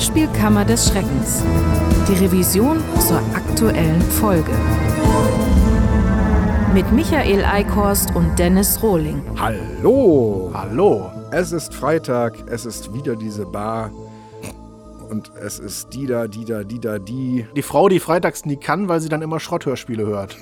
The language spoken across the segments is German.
Hörspielkammer des Schreckens. Die Revision zur aktuellen Folge. Mit Michael Eickhorst und Dennis Rohling. Hallo! Hallo! Es ist Freitag, es ist wieder diese Bar. Und es ist die da, die da, die da, die. Die Frau, die freitags nie kann, weil sie dann immer Schrotthörspiele hört.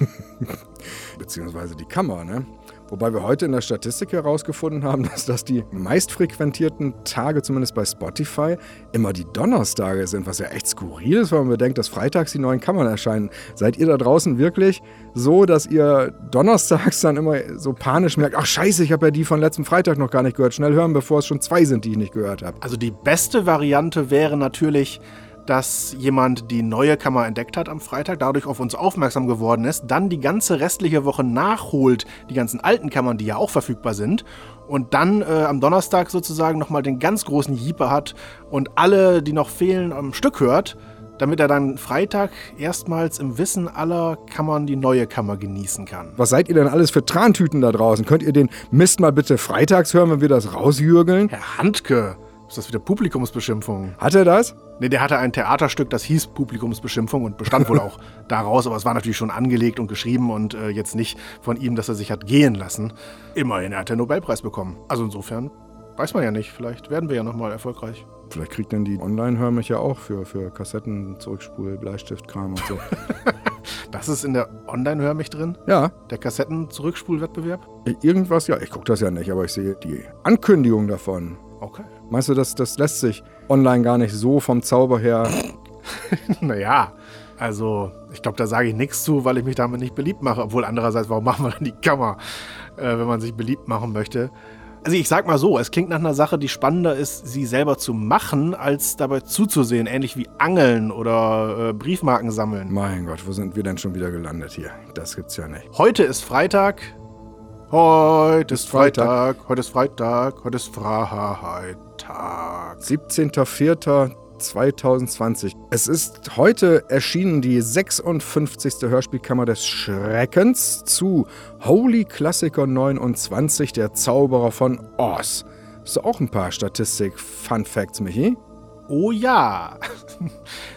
Beziehungsweise die Kammer, ne? Wobei wir heute in der Statistik herausgefunden haben, dass das die meistfrequentierten Tage, zumindest bei Spotify, immer die Donnerstage sind, was ja echt skurril ist, wenn man bedenkt, dass freitags die neuen Kammern erscheinen. Seid ihr da draußen wirklich so, dass ihr donnerstags dann immer so panisch merkt, ach scheiße, ich habe ja die von letzten Freitag noch gar nicht gehört, schnell hören, bevor es schon zwei sind, die ich nicht gehört habe? Also die beste Variante wäre natürlich, dass jemand die neue Kammer entdeckt hat am Freitag, dadurch auf uns aufmerksam geworden ist, dann die ganze restliche Woche nachholt, die ganzen alten Kammern, die ja auch verfügbar sind, und dann äh, am Donnerstag sozusagen nochmal den ganz großen Jeeper hat und alle, die noch fehlen, am Stück hört, damit er dann Freitag erstmals im Wissen aller Kammern die neue Kammer genießen kann. Was seid ihr denn alles für Trantüten da draußen? Könnt ihr den Mist mal bitte freitags hören, wenn wir das rausjürgeln? Herr Handke, ist das wieder Publikumsbeschimpfung? Hat er das? Ne, der hatte ein Theaterstück, das hieß Publikumsbeschimpfung und bestand wohl auch daraus, aber es war natürlich schon angelegt und geschrieben und äh, jetzt nicht von ihm, dass er sich hat gehen lassen. Immerhin, er hat den Nobelpreis bekommen. Also insofern weiß man ja nicht, vielleicht werden wir ja nochmal erfolgreich. Vielleicht kriegt dann die Online-Hörmich ja auch für, für Kassetten, Zurückspul, Bleistiftkram und so. das ist in der Online-Hörmich drin? Ja. Der Kassetten-Zurückspulwettbewerb? Irgendwas, ja, ich gucke das ja nicht, aber ich sehe die Ankündigung davon. Okay. Meinst du, das, das lässt sich online gar nicht so vom Zauber her? naja, also ich glaube, da sage ich nichts zu, weil ich mich damit nicht beliebt mache. Obwohl andererseits, warum machen wir dann die Kammer, äh, wenn man sich beliebt machen möchte? Also ich sag mal so, es klingt nach einer Sache, die spannender ist, sie selber zu machen, als dabei zuzusehen. Ähnlich wie Angeln oder äh, Briefmarken sammeln. Mein Gott, wo sind wir denn schon wieder gelandet hier? Das gibt's ja nicht. Heute ist Freitag. Heute ist Freitag. Heute ist Freitag. Heute ist Freitag. 17.04.2020. Es ist heute erschienen die 56. Hörspielkammer des Schreckens zu Holy Klassiker 29, der Zauberer von Oz. Hast du auch ein paar Statistik-Fun Facts, Michi? Oh ja!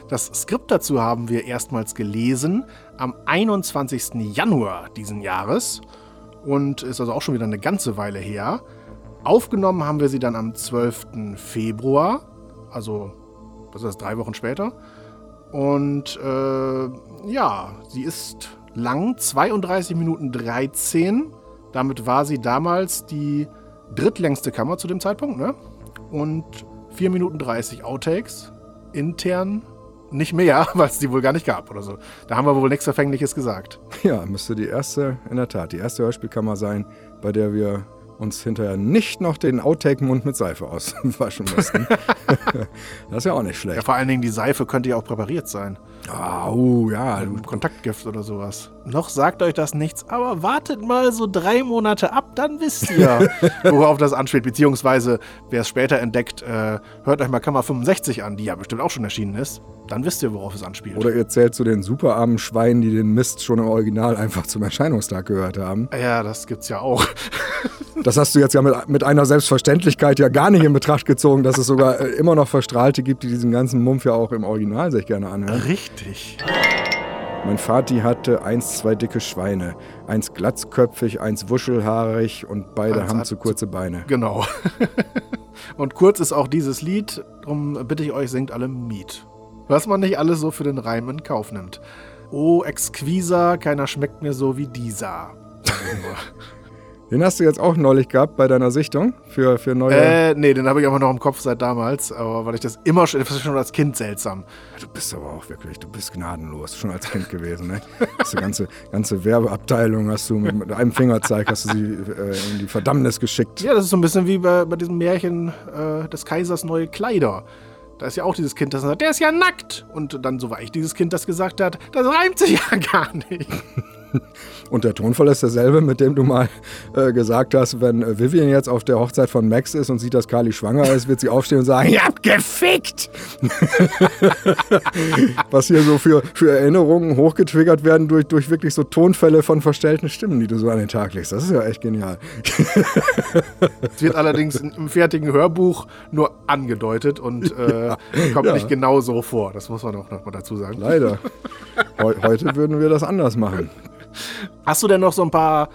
Das Skript dazu haben wir erstmals gelesen am 21. Januar diesen Jahres und ist also auch schon wieder eine ganze Weile her. Aufgenommen haben wir sie dann am 12. Februar, also was ist das, drei Wochen später. Und äh, ja, sie ist lang, 32 Minuten 13. Damit war sie damals die drittlängste Kammer zu dem Zeitpunkt, ne? Und 4 Minuten 30 Outtakes. Intern nicht mehr, weil es die wohl gar nicht gab oder so. Da haben wir wohl nichts Verfängliches gesagt. Ja, müsste die erste, in der Tat, die erste Hörspielkammer sein, bei der wir uns hinterher nicht noch den Outtake-Mund mit Seife auswaschen mussten. das ist ja auch nicht schlecht. Ja, vor allen Dingen die Seife könnte ja auch präpariert sein. Oh, ja. Ein Kontaktgift oder sowas. Noch sagt euch das nichts, aber wartet mal so drei Monate ab, dann wisst ihr, worauf das anspielt. Beziehungsweise, wer es später entdeckt, äh, hört euch mal Kammer 65 an, die ja bestimmt auch schon erschienen ist. Dann wisst ihr, worauf es anspielt. Oder ihr zählt zu den superarmen Schweinen, die den Mist schon im Original einfach zum Erscheinungstag gehört haben. Ja, das gibt's ja auch. Das hast du jetzt ja mit, mit einer Selbstverständlichkeit ja gar nicht in Betracht gezogen, dass es sogar äh, immer noch Verstrahlte gibt, die diesen ganzen Mumpf ja auch im Original sich gerne anhören. Richtig. Mein Vati hatte eins, zwei dicke Schweine. Eins glatzköpfig, eins wuschelhaarig und beide eins haben zu kurze Beine. Genau. und kurz ist auch dieses Lied, darum bitte ich euch, singt alle Miet. Was man nicht alles so für den Reim in Kauf nimmt. Oh, exquisa, keiner schmeckt mir so wie dieser. Den hast du jetzt auch neulich gehabt bei deiner Sichtung für, für neue. Äh, nee, den habe ich aber noch im Kopf seit damals, aber weil ich das immer schon, das ist schon als Kind seltsam. Du bist aber auch wirklich, du bist gnadenlos, schon als Kind gewesen, ne? Du ganze, ganze Werbeabteilung hast du mit, mit einem Fingerzeig hast du sie äh, in die Verdammnis geschickt. Ja, das ist so ein bisschen wie bei, bei diesem Märchen äh, des Kaisers neue Kleider. Da ist ja auch dieses Kind, das sagt, der ist ja nackt. Und dann so war ich dieses Kind, das gesagt hat, das reimt sich ja gar nicht. Und der Tonfall ist derselbe, mit dem du mal äh, gesagt hast, wenn äh, Vivian jetzt auf der Hochzeit von Max ist und sieht, dass Carly schwanger ist, wird sie aufstehen und sagen, ihr habt gefickt! Was hier so für, für Erinnerungen hochgetriggert werden durch, durch wirklich so Tonfälle von verstellten Stimmen, die du so an den Tag legst. Das ist ja echt genial. Es wird allerdings im fertigen Hörbuch nur angedeutet und äh, ja, kommt ja. nicht genau so vor. Das muss man auch noch mal dazu sagen. Leider. He heute würden wir das anders machen. Hast du denn noch so ein paar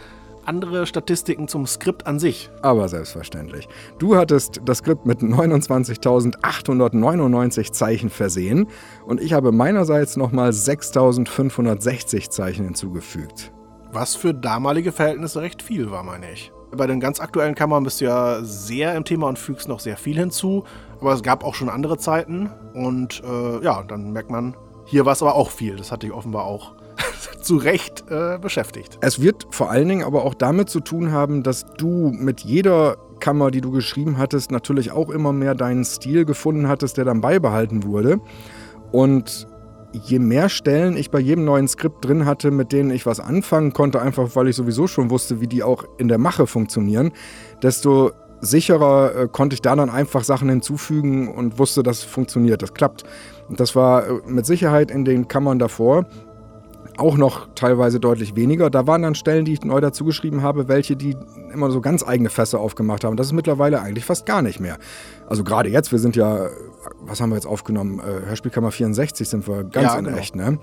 andere Statistiken zum Skript an sich? Aber selbstverständlich. Du hattest das Skript mit 29.899 Zeichen versehen und ich habe meinerseits nochmal 6.560 Zeichen hinzugefügt. Was für damalige Verhältnisse recht viel war, meine ich. Bei den ganz aktuellen Kammern bist du ja sehr im Thema und fügst noch sehr viel hinzu. Aber es gab auch schon andere Zeiten. Und äh, ja, dann merkt man, hier war es aber auch viel. Das hatte ich offenbar auch zu Recht äh, beschäftigt. Es wird vor allen Dingen aber auch damit zu tun haben, dass du mit jeder Kammer, die du geschrieben hattest, natürlich auch immer mehr deinen Stil gefunden hattest, der dann beibehalten wurde. Und je mehr Stellen ich bei jedem neuen Skript drin hatte, mit denen ich was anfangen konnte, einfach weil ich sowieso schon wusste, wie die auch in der Mache funktionieren, desto sicherer äh, konnte ich da dann einfach Sachen hinzufügen und wusste, das funktioniert, das klappt. Und das war äh, mit Sicherheit in den Kammern davor auch noch teilweise deutlich weniger. Da waren dann Stellen, die ich neu dazu geschrieben habe, welche, die immer so ganz eigene Fässer aufgemacht haben. Das ist mittlerweile eigentlich fast gar nicht mehr. Also gerade jetzt, wir sind ja, was haben wir jetzt aufgenommen? Äh, Hörspielkammer 64 sind wir ganz ja, in genau. echt, ne?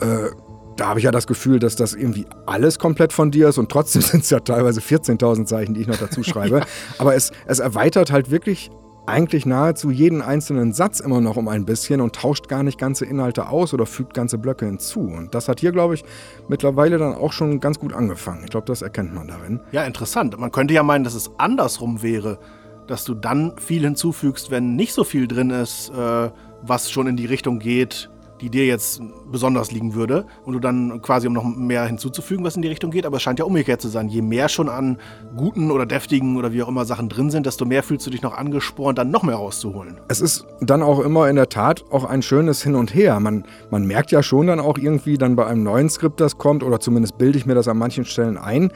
Äh, da habe ich ja das Gefühl, dass das irgendwie alles komplett von dir ist und trotzdem sind es ja teilweise 14.000 Zeichen, die ich noch dazu schreibe. Aber es, es erweitert halt wirklich eigentlich nahezu jeden einzelnen Satz immer noch um ein bisschen und tauscht gar nicht ganze Inhalte aus oder fügt ganze Blöcke hinzu. Und das hat hier, glaube ich, mittlerweile dann auch schon ganz gut angefangen. Ich glaube, das erkennt man darin. Ja, interessant. Man könnte ja meinen, dass es andersrum wäre, dass du dann viel hinzufügst, wenn nicht so viel drin ist, äh, was schon in die Richtung geht, die dir jetzt besonders liegen würde und du dann quasi, um noch mehr hinzuzufügen, was in die Richtung geht, aber es scheint ja umgekehrt zu sein. Je mehr schon an guten oder deftigen oder wie auch immer Sachen drin sind, desto mehr fühlst du dich noch angespornt, dann noch mehr rauszuholen. Es ist dann auch immer in der Tat auch ein schönes Hin und Her. Man, man merkt ja schon dann auch irgendwie dann bei einem neuen Skript, das kommt, oder zumindest bilde ich mir das an manchen Stellen ein,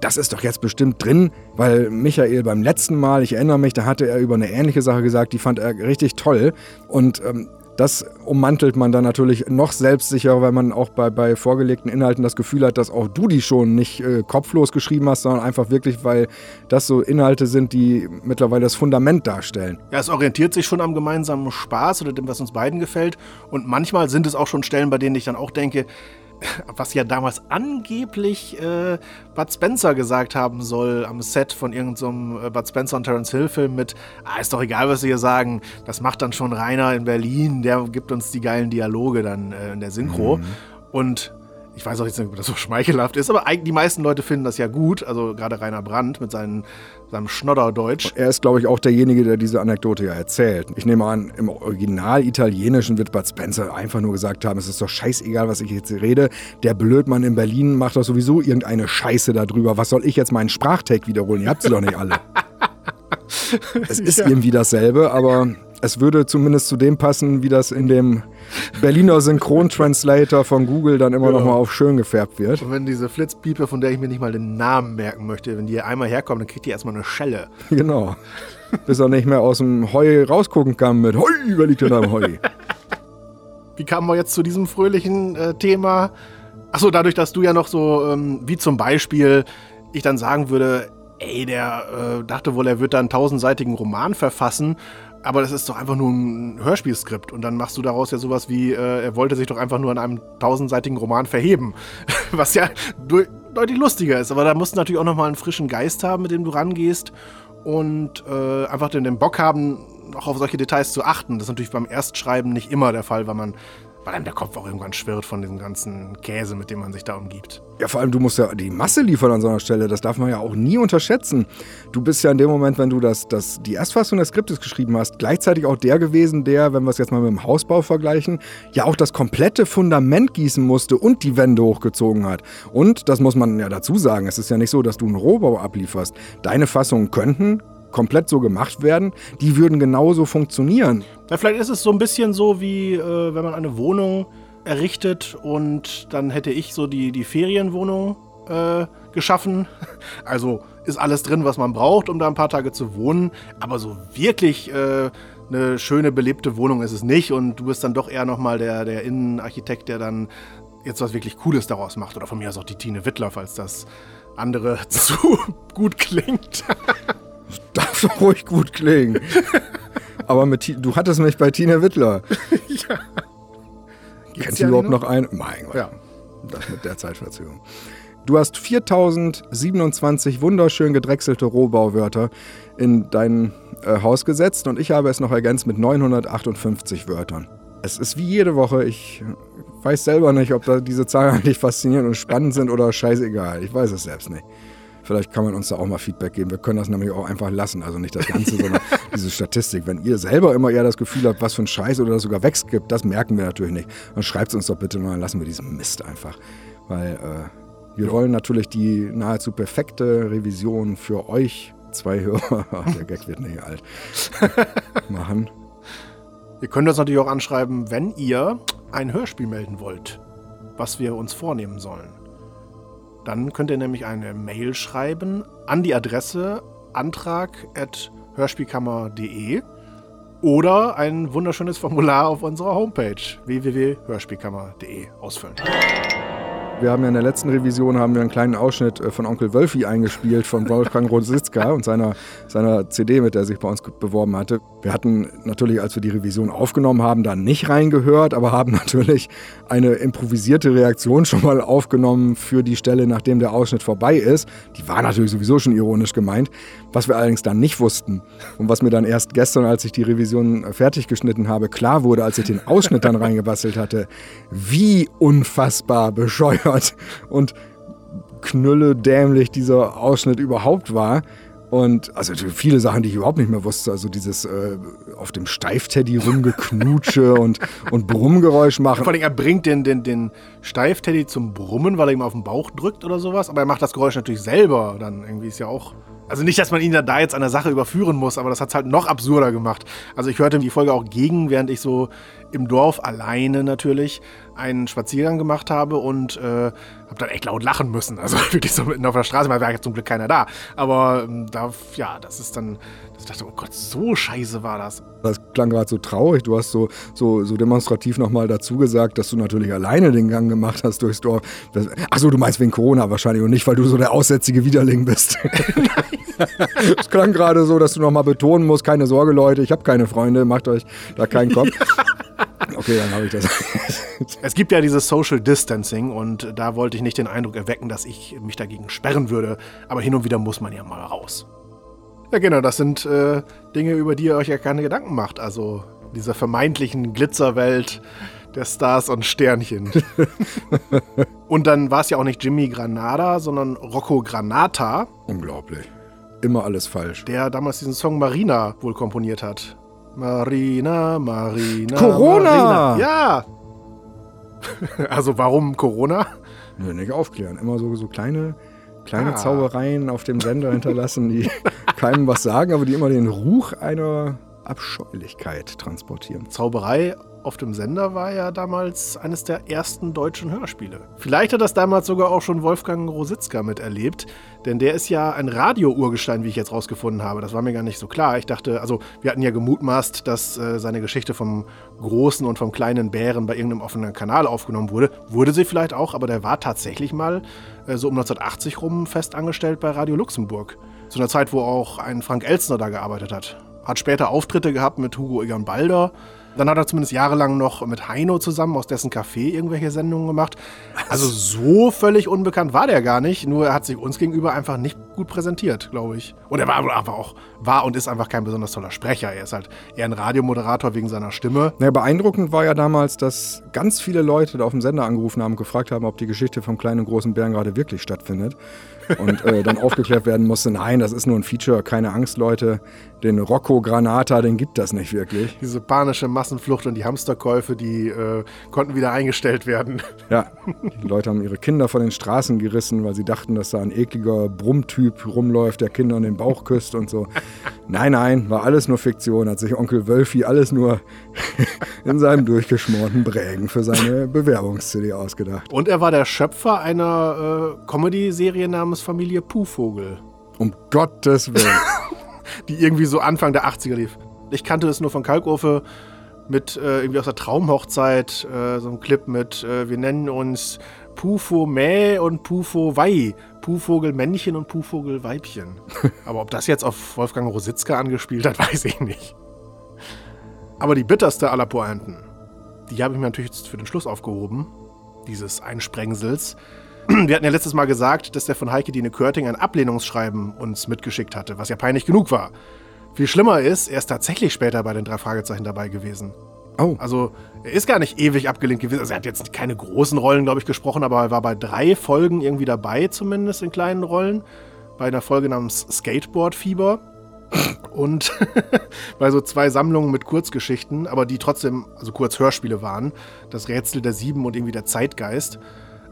das ist doch jetzt bestimmt drin, weil Michael beim letzten Mal, ich erinnere mich, da hatte er über eine ähnliche Sache gesagt, die fand er richtig toll. Und ähm, das ummantelt man dann natürlich noch selbstsicherer, weil man auch bei, bei vorgelegten Inhalten das Gefühl hat, dass auch du die schon nicht äh, kopflos geschrieben hast, sondern einfach wirklich, weil das so Inhalte sind, die mittlerweile das Fundament darstellen. Ja, es orientiert sich schon am gemeinsamen Spaß oder dem, was uns beiden gefällt. Und manchmal sind es auch schon Stellen, bei denen ich dann auch denke, was ja damals angeblich äh, Bud Spencer gesagt haben soll am Set von irgendeinem so äh, Bud Spencer und Terence Hill Film mit, ah, ist doch egal, was sie hier sagen, das macht dann schon Rainer in Berlin, der gibt uns die geilen Dialoge dann äh, in der Synchro. Mhm. Und ich weiß auch jetzt nicht, ob das so schmeichelhaft ist, aber die meisten Leute finden das ja gut. Also gerade Rainer Brandt mit seinen, seinem Schnodderdeutsch. Er ist, glaube ich, auch derjenige, der diese Anekdote ja erzählt. Ich nehme an, im Original Italienischen wird Bud Spencer einfach nur gesagt haben, es ist doch scheißegal, was ich jetzt rede. Der Blödmann in Berlin macht doch sowieso irgendeine Scheiße darüber. Was soll ich jetzt meinen Sprachtag wiederholen? Ihr habt sie doch nicht alle. es ist ja. irgendwie dasselbe, aber es würde zumindest zu dem passen, wie das in dem Berliner Synchrotranslator von Google dann immer ja. noch mal auf schön gefärbt wird. Und wenn diese Flitzpiepe, von der ich mir nicht mal den Namen merken möchte, wenn die einmal herkommt, dann kriegt die erstmal eine Schelle. Genau. Bis er nicht mehr aus dem Heu rausgucken kann mit Heu, wer liegt denn da im Heu? Wie kamen wir jetzt zu diesem fröhlichen äh, Thema? Achso, dadurch, dass du ja noch so, ähm, wie zum Beispiel, ich dann sagen würde, ey, der äh, dachte wohl, er wird da einen tausendseitigen Roman verfassen aber das ist doch einfach nur ein Hörspielskript und dann machst du daraus ja sowas wie, äh, er wollte sich doch einfach nur in einem tausendseitigen Roman verheben, was ja deutlich lustiger ist. Aber da musst du natürlich auch nochmal einen frischen Geist haben, mit dem du rangehst und äh, einfach den, den Bock haben, auch auf solche Details zu achten. Das ist natürlich beim Erstschreiben nicht immer der Fall, weil man weil einem der Kopf auch irgendwann schwirrt von diesem ganzen Käse, mit dem man sich da umgibt. Ja, vor allem, du musst ja die Masse liefern an so einer Stelle. Das darf man ja auch nie unterschätzen. Du bist ja in dem Moment, wenn du das, das, die Erstfassung des Skriptes geschrieben hast, gleichzeitig auch der gewesen, der, wenn wir es jetzt mal mit dem Hausbau vergleichen, ja auch das komplette Fundament gießen musste und die Wände hochgezogen hat. Und, das muss man ja dazu sagen, es ist ja nicht so, dass du einen Rohbau ablieferst. Deine Fassungen könnten komplett so gemacht werden, die würden genauso funktionieren. Ja, vielleicht ist es so ein bisschen so wie, äh, wenn man eine Wohnung errichtet und dann hätte ich so die, die Ferienwohnung äh, geschaffen. Also ist alles drin, was man braucht, um da ein paar Tage zu wohnen. Aber so wirklich äh, eine schöne, belebte Wohnung ist es nicht. Und du bist dann doch eher nochmal der, der Innenarchitekt, der dann jetzt was wirklich Cooles daraus macht. Oder von mir aus auch die Tine Wittler, falls das andere zu gut klingt. das doch ruhig gut klingen. Aber mit, du hattest mich bei Tine Wittler. ja. Kennst du überhaupt noch, noch einen? Mein Gott. Ja. Das mit der Zeitverzögerung. Du hast 4027 wunderschön gedrechselte Rohbauwörter in dein äh, Haus gesetzt und ich habe es noch ergänzt mit 958 Wörtern. Es ist wie jede Woche. Ich weiß selber nicht, ob da diese Zahlen eigentlich faszinierend und spannend sind oder scheißegal. Ich weiß es selbst nicht. Vielleicht kann man uns da auch mal Feedback geben. Wir können das nämlich auch einfach lassen. Also nicht das Ganze, sondern diese Statistik. Wenn ihr selber immer eher das Gefühl habt, was für ein Scheiß oder das sogar wegskippt, das merken wir natürlich nicht. Dann schreibt es uns doch bitte und dann lassen wir diesen Mist einfach. Weil äh, wir wollen natürlich die nahezu perfekte Revision für euch zwei Hörer, der Gag wird nicht alt, machen. Ihr könnt uns natürlich auch anschreiben, wenn ihr ein Hörspiel melden wollt, was wir uns vornehmen sollen. Dann könnt ihr nämlich eine Mail schreiben an die Adresse antrag.hörspielkammer.de oder ein wunderschönes Formular auf unserer Homepage www.hörspielkammer.de ausfüllen. Wir haben ja in der letzten Revision haben wir einen kleinen Ausschnitt äh, von Onkel Wölfi eingespielt von Wolfgang Rositzka und seiner, seiner CD, mit der er sich bei uns beworben hatte. Wir hatten natürlich, als wir die Revision aufgenommen haben, da nicht reingehört, aber haben natürlich eine improvisierte Reaktion schon mal aufgenommen für die Stelle, nachdem der Ausschnitt vorbei ist. Die war natürlich sowieso schon ironisch gemeint. Was wir allerdings dann nicht wussten und was mir dann erst gestern, als ich die Revision fertig geschnitten habe, klar wurde, als ich den Ausschnitt dann reingebastelt hatte, wie unfassbar bescheuert und knülle dämlich dieser Ausschnitt überhaupt war. Und also viele Sachen, die ich überhaupt nicht mehr wusste. Also dieses äh, auf dem Steifteddy rumgeknutsche und, und Brummgeräusch machen. Vor allem, er bringt den, den, den Steifteddy zum Brummen, weil er ihm auf den Bauch drückt oder sowas. Aber er macht das Geräusch natürlich selber. Dann irgendwie ist ja auch also nicht, dass man ihn da jetzt an der Sache überführen muss, aber das hat es halt noch absurder gemacht. Also ich hörte die Folge auch gegen, während ich so im Dorf alleine natürlich einen Spaziergang gemacht habe und äh, habe dann echt laut lachen müssen. Also wirklich so mitten auf der Straße, weil war ja zum Glück keiner da. Aber ähm, da, ja, das ist dann, ich dachte, oh Gott, so scheiße war das. Das klang gerade so traurig. Du hast so, so, so demonstrativ nochmal dazu gesagt, dass du natürlich alleine den Gang gemacht hast durchs Dorf. Achso, du meinst wegen Corona wahrscheinlich und nicht, weil du so der aussätzige Widerling bist. Es klang gerade so, dass du nochmal betonen musst, keine Sorge, Leute, ich habe keine Freunde, macht euch da keinen Kopf. Okay, dann habe ich das. es gibt ja dieses Social Distancing und da wollte ich nicht den Eindruck erwecken, dass ich mich dagegen sperren würde. Aber hin und wieder muss man ja mal raus. Ja, genau, das sind äh, Dinge, über die ihr euch ja keine Gedanken macht. Also dieser vermeintlichen Glitzerwelt der Stars und Sternchen. und dann war es ja auch nicht Jimmy Granada, sondern Rocco Granata. Unglaublich. Immer alles falsch. Der damals diesen Song Marina wohl komponiert hat. Marina, Marina. Corona! Marina. Ja! also warum Corona? Nö, nicht aufklären. Immer so, so kleine, kleine ah. Zaubereien auf dem Sender hinterlassen, die keinem was sagen, aber die immer den Ruch einer Abscheulichkeit transportieren. Zauberei auf dem Sender war ja damals eines der ersten deutschen Hörspiele. Vielleicht hat das damals sogar auch schon Wolfgang Rositzka miterlebt, denn der ist ja ein Radio-Urgestein, wie ich jetzt rausgefunden habe. Das war mir gar nicht so klar. Ich dachte, also wir hatten ja gemutmaßt, dass äh, seine Geschichte vom großen und vom kleinen Bären bei irgendeinem offenen Kanal aufgenommen wurde. Wurde sie vielleicht auch, aber der war tatsächlich mal äh, so um 1980 rum fest angestellt bei Radio Luxemburg. Zu einer Zeit, wo auch ein Frank Elstner da gearbeitet hat. Hat später Auftritte gehabt mit Hugo Egon Balder dann hat er zumindest jahrelang noch mit Heino zusammen aus dessen Café irgendwelche Sendungen gemacht. Also so völlig unbekannt war der gar nicht. Nur er hat sich uns gegenüber einfach nicht gut präsentiert, glaube ich. Und er war einfach auch, war und ist einfach kein besonders toller Sprecher. Er ist halt eher ein Radiomoderator wegen seiner Stimme. Ja, beeindruckend war ja damals, dass ganz viele Leute da auf dem Sender angerufen haben und gefragt haben, ob die Geschichte vom kleinen und großen Bären gerade wirklich stattfindet und äh, dann aufgeklärt werden musste, nein, das ist nur ein Feature, keine Angst, Leute, den Rocco Granata, den gibt das nicht wirklich. Diese panische Massenflucht und die Hamsterkäufe, die äh, konnten wieder eingestellt werden. Ja, die Leute haben ihre Kinder von den Straßen gerissen, weil sie dachten, dass da ein ekliger Brummtyp rumläuft, der Kinder in den Bauch küsst und so. Nein, nein, war alles nur Fiktion, hat sich Onkel Wölfi alles nur in seinem durchgeschmorten Brägen für seine Bewerbungs-CD ausgedacht. Und er war der Schöpfer einer äh, Comedy-Serie namens Familie Puhvogel. Um Gottes Willen. die irgendwie so Anfang der 80er lief. Ich kannte es nur von Kalkofe mit äh, irgendwie aus der Traumhochzeit, äh, so ein Clip mit, äh, wir nennen uns Pufo Mäh und Pufo Wei. Puhvogel Männchen und Puhvogel Weibchen. Aber ob das jetzt auf Wolfgang Rositzka angespielt hat, weiß ich nicht. Aber die bitterste aller Pointen, die habe ich mir natürlich jetzt für den Schluss aufgehoben, dieses Einsprengsels. Wir hatten ja letztes Mal gesagt, dass der von Heike Dine Körting ein Ablehnungsschreiben uns mitgeschickt hatte, was ja peinlich genug war. Viel schlimmer ist, er ist tatsächlich später bei den drei Fragezeichen dabei gewesen. Oh. Also, er ist gar nicht ewig abgelehnt gewesen. Also, er hat jetzt keine großen Rollen, glaube ich, gesprochen, aber er war bei drei Folgen irgendwie dabei, zumindest in kleinen Rollen. Bei einer Folge namens Skateboard Fieber. Und bei so zwei Sammlungen mit Kurzgeschichten, aber die trotzdem, also Kurzhörspiele waren. Das Rätsel der Sieben und irgendwie der Zeitgeist.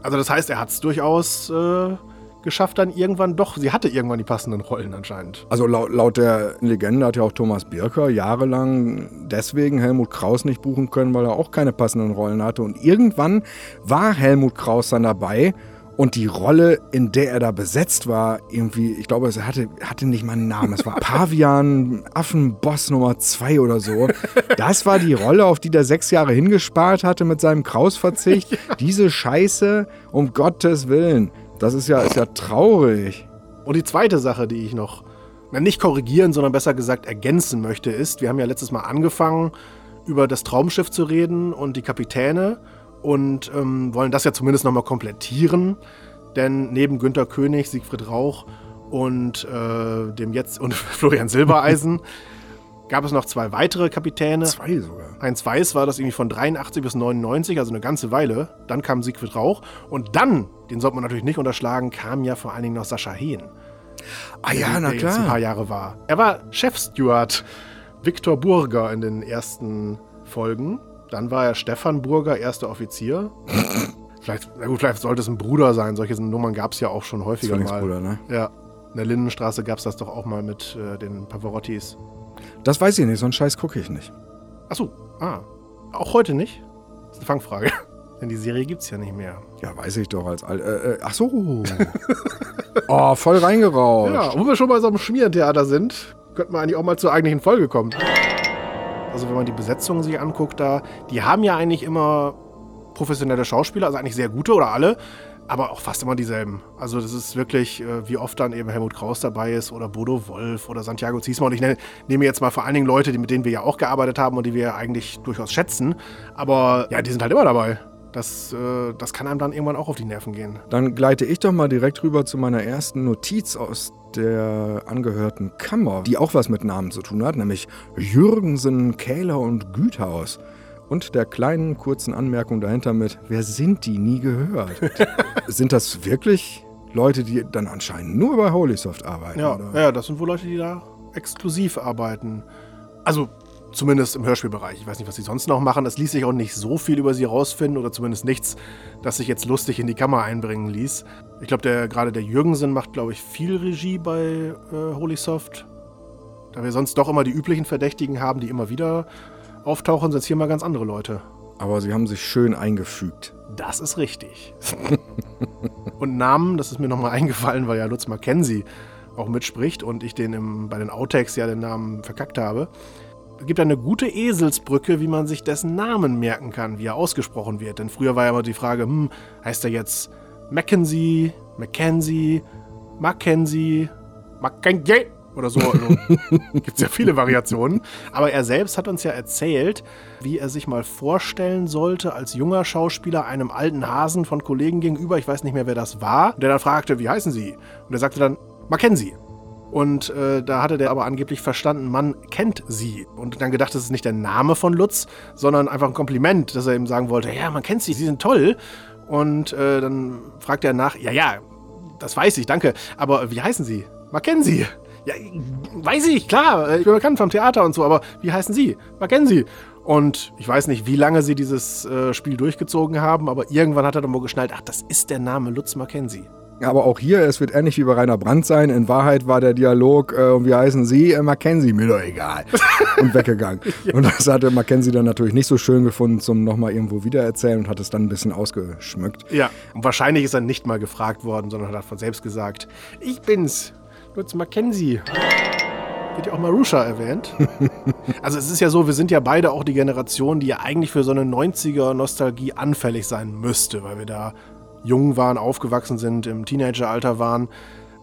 Also, das heißt, er hat es durchaus. Äh, geschafft, dann irgendwann doch, sie hatte irgendwann die passenden Rollen anscheinend. Also laut, laut der Legende hat ja auch Thomas Birker jahrelang deswegen Helmut Kraus nicht buchen können, weil er auch keine passenden Rollen hatte. Und irgendwann war Helmut Kraus dann dabei und die Rolle, in der er da besetzt war, irgendwie, ich glaube, es hatte, hatte nicht mal einen Namen. Es war Pavian, Affenboss Nummer 2 oder so. Das war die Rolle, auf die der sechs Jahre hingespart hatte mit seinem Krausverzicht. Ja. Diese Scheiße, um Gottes Willen. Das ist ja, ist ja traurig. Und die zweite Sache, die ich noch nicht korrigieren, sondern besser gesagt ergänzen möchte, ist, wir haben ja letztes Mal angefangen, über das Traumschiff zu reden und die Kapitäne und ähm, wollen das ja zumindest nochmal komplettieren. Denn neben Günter König, Siegfried Rauch und äh, dem jetzt und Florian Silbereisen gab es noch zwei weitere Kapitäne. Zwei sogar. Heinz Weiß war das irgendwie von 83 bis 99, also eine ganze Weile. Dann kam Siegfried Rauch. Und dann, den sollte man natürlich nicht unterschlagen, kam ja vor allen Dingen noch Sascha Hehn. Ah ja, na klar. Der ein paar Jahre war. Er war Chefsteward Viktor Burger in den ersten Folgen. Dann war er Stefan Burger, erster Offizier. vielleicht, na gut, vielleicht sollte es ein Bruder sein. Solche Nummern gab es ja auch schon häufiger mal. ne? Ja. In der Lindenstraße gab es das doch auch mal mit äh, den Pavarottis. Das weiß ich nicht, so einen Scheiß gucke ich nicht. Achso, ah. Auch heute nicht? Das ist eine Fangfrage. Denn die Serie gibt es ja nicht mehr. Ja, weiß ich doch als alt. Äh, äh, ach so. oh, voll reingeraucht. Ja, wo wir schon mal so einem Schmierentheater sind, könnten wir eigentlich auch mal zur eigentlichen Folge kommen. Also, wenn man die Besetzung sich anguckt, da, die haben ja eigentlich immer professionelle Schauspieler, also eigentlich sehr gute oder alle aber auch fast immer dieselben. Also das ist wirklich, äh, wie oft dann eben Helmut Kraus dabei ist oder Bodo Wolf oder Santiago Ziesma. Und ich nehme jetzt mal vor allen Dingen Leute, mit denen wir ja auch gearbeitet haben und die wir eigentlich durchaus schätzen. Aber ja, die sind halt immer dabei. Das, äh, das kann einem dann irgendwann auch auf die Nerven gehen. Dann gleite ich doch mal direkt rüber zu meiner ersten Notiz aus der angehörten Kammer, die auch was mit Namen zu tun hat, nämlich Jürgensen, Kähler und Güthaus und der kleinen kurzen Anmerkung dahinter mit, wer sind die nie gehört? sind das wirklich Leute, die dann anscheinend nur bei Holysoft arbeiten? Ja, ja, das sind wohl Leute, die da exklusiv arbeiten. Also zumindest im Hörspielbereich. Ich weiß nicht, was sie sonst noch machen. Es ließ sich auch nicht so viel über sie rausfinden oder zumindest nichts, das sich jetzt lustig in die Kammer einbringen ließ. Ich glaube, der, gerade der Jürgensen macht, glaube ich, viel Regie bei äh, Holysoft. Da wir sonst doch immer die üblichen Verdächtigen haben, die immer wieder auftauchen, sind es hier mal ganz andere Leute. Aber sie haben sich schön eingefügt. Das ist richtig. und Namen, das ist mir nochmal eingefallen, weil ja Lutz Mackenzie auch mitspricht und ich den im, bei den Outtakes ja den Namen verkackt habe. Es gibt eine gute Eselsbrücke, wie man sich dessen Namen merken kann, wie er ausgesprochen wird. Denn früher war ja immer die Frage, hm, heißt er jetzt Mackenzie, Mackenzie, Mackenzie, Mackenzie? oder so. Also, Gibt es ja viele Variationen. Aber er selbst hat uns ja erzählt, wie er sich mal vorstellen sollte als junger Schauspieler einem alten Hasen von Kollegen gegenüber. Ich weiß nicht mehr, wer das war. Der dann fragte, wie heißen Sie? Und er sagte dann, Mackenzie. Und äh, da hatte der aber angeblich verstanden, man kennt sie. Und dann gedacht, das ist nicht der Name von Lutz, sondern einfach ein Kompliment, dass er ihm sagen wollte, ja, man kennt sie, sie sind toll. Und äh, dann fragt er nach, ja, ja, das weiß ich, danke. Aber wie heißen sie? Mackenzie. Ja, weiß ich, klar. Äh, ich bin bekannt vom Theater und so, aber wie heißen Sie? Mackenzie. Und ich weiß nicht, wie lange sie dieses äh, Spiel durchgezogen haben, aber irgendwann hat er dann mal geschnallt, ach, das ist der Name Lutz Mackenzie. Aber auch hier, es wird ähnlich wie bei Rainer Brandt sein. In Wahrheit war der Dialog, äh, wie heißen Sie? Äh, Mackenzie, mir doch egal. Und weggegangen. ja. Und das hatte Mackenzie dann natürlich nicht so schön gefunden zum nochmal irgendwo wiedererzählen und hat es dann ein bisschen ausgeschmückt. Ja, und wahrscheinlich ist er nicht mal gefragt worden, sondern hat von selbst gesagt, ich bin's, Lutz Mackenzie. Wird ja auch Marusha erwähnt. also es ist ja so, wir sind ja beide auch die Generation, die ja eigentlich für so eine 90er-Nostalgie anfällig sein müsste, weil wir da jung waren, aufgewachsen sind, im Teenageralter waren.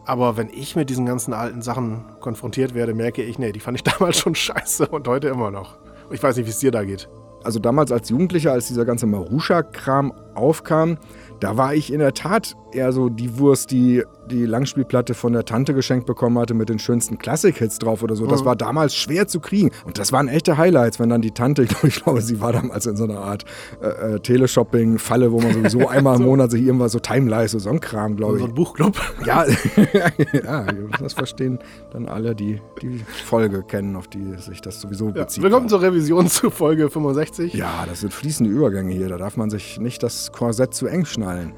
Aber wenn ich mit diesen ganzen alten Sachen konfrontiert werde, merke ich, nee, die fand ich damals schon scheiße und heute immer noch. Ich weiß nicht, wie es dir da geht. Also damals als Jugendlicher, als dieser ganze Marusha-Kram aufkam, da war ich in der Tat eher so die Wurst, die die Langspielplatte von der Tante geschenkt bekommen hatte mit den schönsten Klassik-Hits drauf oder so. Das mhm. war damals schwer zu kriegen. Und das waren echte Highlights, wenn dann die Tante, ich glaube, sie war damals in so einer Art äh, äh, Teleshopping-Falle, wo man sowieso einmal im Monat sich irgendwas so Timeleiste, so ein Kram, glaube ich. So ein Buchclub. Ja, ja, das verstehen dann alle, die die Folge kennen, auf die sich das sowieso bezieht. willkommen zur Revision zu Folge 65. Ja, das sind fließende Übergänge hier. Da darf man sich nicht das Korsett zu eng schnallen.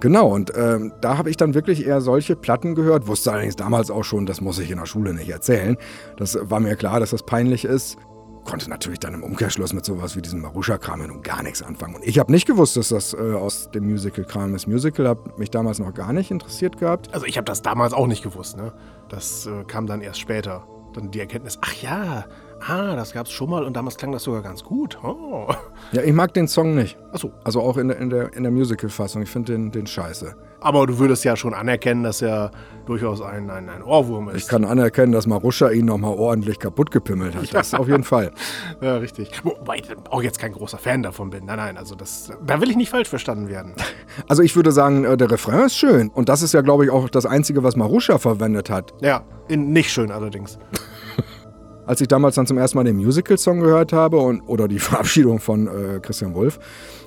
genau, und ähm, da habe ich dann wirklich eher solche Platten gehört. Wusste allerdings damals auch schon, das muss ich in der Schule nicht erzählen. Das war mir klar, dass das peinlich ist. Konnte natürlich dann im Umkehrschluss mit sowas wie diesem Marusha-Kram nun gar nichts anfangen. Und ich habe nicht gewusst, dass das äh, aus dem Musical-Kram ist. Musical hat mich damals noch gar nicht interessiert gehabt. Also ich habe das damals auch nicht gewusst, ne? Das äh, kam dann erst später. Dann die Erkenntnis, ach ja, ah, das gab es schon mal und damals klang das sogar ganz gut. Oh. Ja, ich mag den Song nicht. Achso. Also auch in der, in der, in der Musical-Fassung. Ich finde den, den scheiße. Aber du würdest ja schon anerkennen, dass er durchaus ein, ein, ein Ohrwurm ist. Ich kann anerkennen, dass Maruscha ihn nochmal ordentlich kaputt gepimmelt hat. Das auf jeden Fall. Ja, richtig. Wobei ich auch jetzt kein großer Fan davon bin. Nein, nein, also das, da will ich nicht falsch verstanden werden. Also ich würde sagen, äh, der Refrain ist schön. Und das ist ja, glaube ich, auch das Einzige, was Maruscha verwendet hat. Ja, nicht schön allerdings. Als ich damals dann zum ersten Mal den Musical-Song gehört habe und, oder die Verabschiedung von äh, Christian Wolf,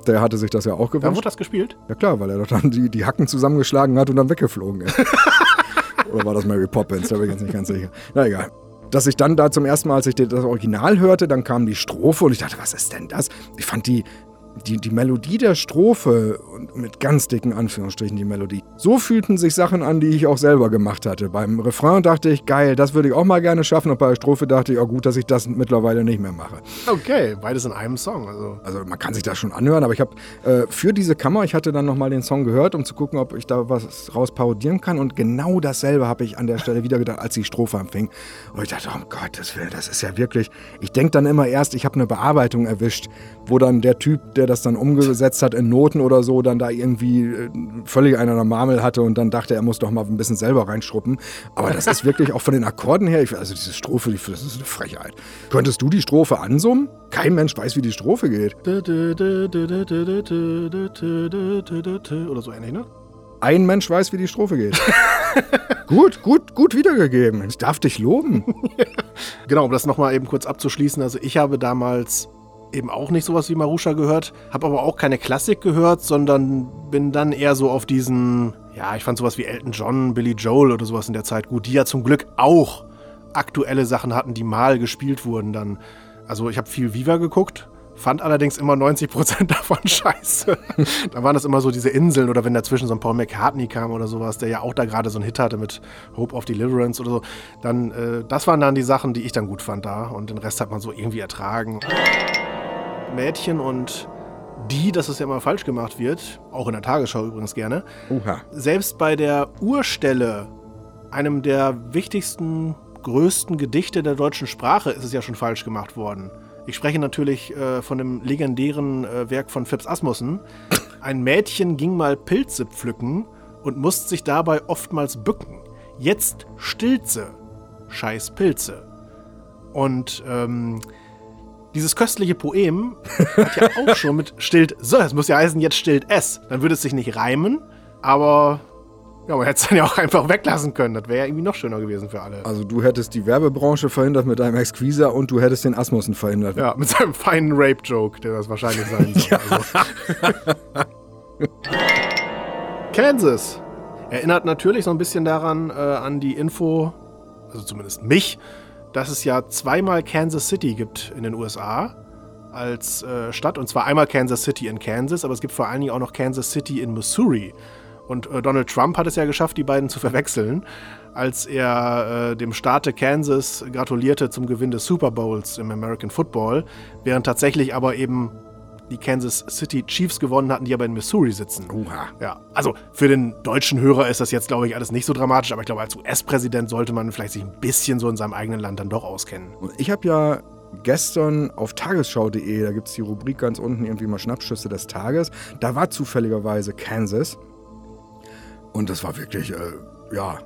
der hatte sich das ja auch gewünscht. Dann wurde das gespielt? Ja klar, weil er doch dann die, die Hacken zusammengeschlagen hat und dann weggeflogen ist. oder war das Mary Poppins? Da bin ich jetzt nicht ganz sicher. Na egal dass ich dann da zum ersten Mal, als ich das Original hörte, dann kam die Strophe und ich dachte, was ist denn das? Ich fand die die, die Melodie der Strophe, und mit ganz dicken Anführungsstrichen die Melodie, so fühlten sich Sachen an, die ich auch selber gemacht hatte. Beim Refrain dachte ich, geil, das würde ich auch mal gerne schaffen. Und bei der Strophe dachte ich, auch oh, gut, dass ich das mittlerweile nicht mehr mache. Okay, beides in einem Song. Also, also man kann sich das schon anhören, aber ich habe äh, für diese Kammer, ich hatte dann nochmal den Song gehört, um zu gucken, ob ich da was raus parodieren kann. Und genau dasselbe habe ich an der Stelle wieder gedacht, als die Strophe anfing. Und ich dachte, oh Gottes Willen, das ist ja wirklich. Ich denke dann immer erst, ich habe eine Bearbeitung erwischt, wo dann der Typ, der das dann umgesetzt hat in Noten oder so, dann da irgendwie äh, völlig einer Marmel hatte und dann dachte, er muss doch mal ein bisschen selber reinschruppen. Aber das ist wirklich auch von den Akkorden her, ich, also diese Strophe, das ist eine Frechheit. Könntest du die Strophe ansummen? Kein Mensch weiß, wie die Strophe geht. Oder so ähnlich, ne? Ein Mensch weiß, wie die Strophe geht. gut, gut, gut wiedergegeben. Ich darf dich loben. genau, um das nochmal eben kurz abzuschließen. Also ich habe damals eben auch nicht sowas wie Marusha gehört, habe aber auch keine Klassik gehört, sondern bin dann eher so auf diesen, ja, ich fand sowas wie Elton John, Billy Joel oder sowas in der Zeit gut, die ja zum Glück auch aktuelle Sachen hatten, die mal gespielt wurden dann. Also ich habe viel Viva geguckt, fand allerdings immer 90% davon scheiße. da waren das immer so diese Inseln oder wenn dazwischen so ein Paul McCartney kam oder sowas, der ja auch da gerade so einen Hit hatte mit Hope of Deliverance oder so, dann, äh, das waren dann die Sachen, die ich dann gut fand da und den Rest hat man so irgendwie ertragen. Mädchen und die, dass es ja immer falsch gemacht wird, auch in der Tagesschau übrigens gerne, Uha. selbst bei der Urstelle, einem der wichtigsten, größten Gedichte der deutschen Sprache, ist es ja schon falsch gemacht worden. Ich spreche natürlich äh, von dem legendären äh, Werk von Phipps Asmussen. Ein Mädchen ging mal Pilze pflücken und musste sich dabei oftmals bücken. Jetzt stillt sie. Scheiß Pilze. Und ähm, dieses köstliche Poem hat ja auch schon mit stillt, so, es muss ja heißen, jetzt stillt es. Dann würde es sich nicht reimen, aber ja, man hätte es dann ja auch einfach weglassen können. Das wäre ja irgendwie noch schöner gewesen für alle. Also du hättest die Werbebranche verhindert mit deinem Exquisa und du hättest den Asmussen verhindert. Ja, mit seinem feinen Rape-Joke, der das wahrscheinlich sein soll. Also. Kansas erinnert natürlich so ein bisschen daran, äh, an die Info, also zumindest mich, dass es ja zweimal Kansas City gibt in den USA als äh, Stadt. Und zwar einmal Kansas City in Kansas, aber es gibt vor allen Dingen auch noch Kansas City in Missouri. Und äh, Donald Trump hat es ja geschafft, die beiden zu verwechseln, als er äh, dem Staate Kansas gratulierte zum Gewinn des Super Bowls im American Football, während tatsächlich aber eben die Kansas City Chiefs gewonnen hatten, die aber in Missouri sitzen. Oha. Ja, also für den deutschen Hörer ist das jetzt, glaube ich, alles nicht so dramatisch, aber ich glaube, als US-Präsident sollte man vielleicht sich ein bisschen so in seinem eigenen Land dann doch auskennen. Ich habe ja gestern auf tagesschau.de, da gibt es die Rubrik ganz unten irgendwie mal Schnappschüsse des Tages, da war zufälligerweise Kansas. Und das war wirklich, äh, ja,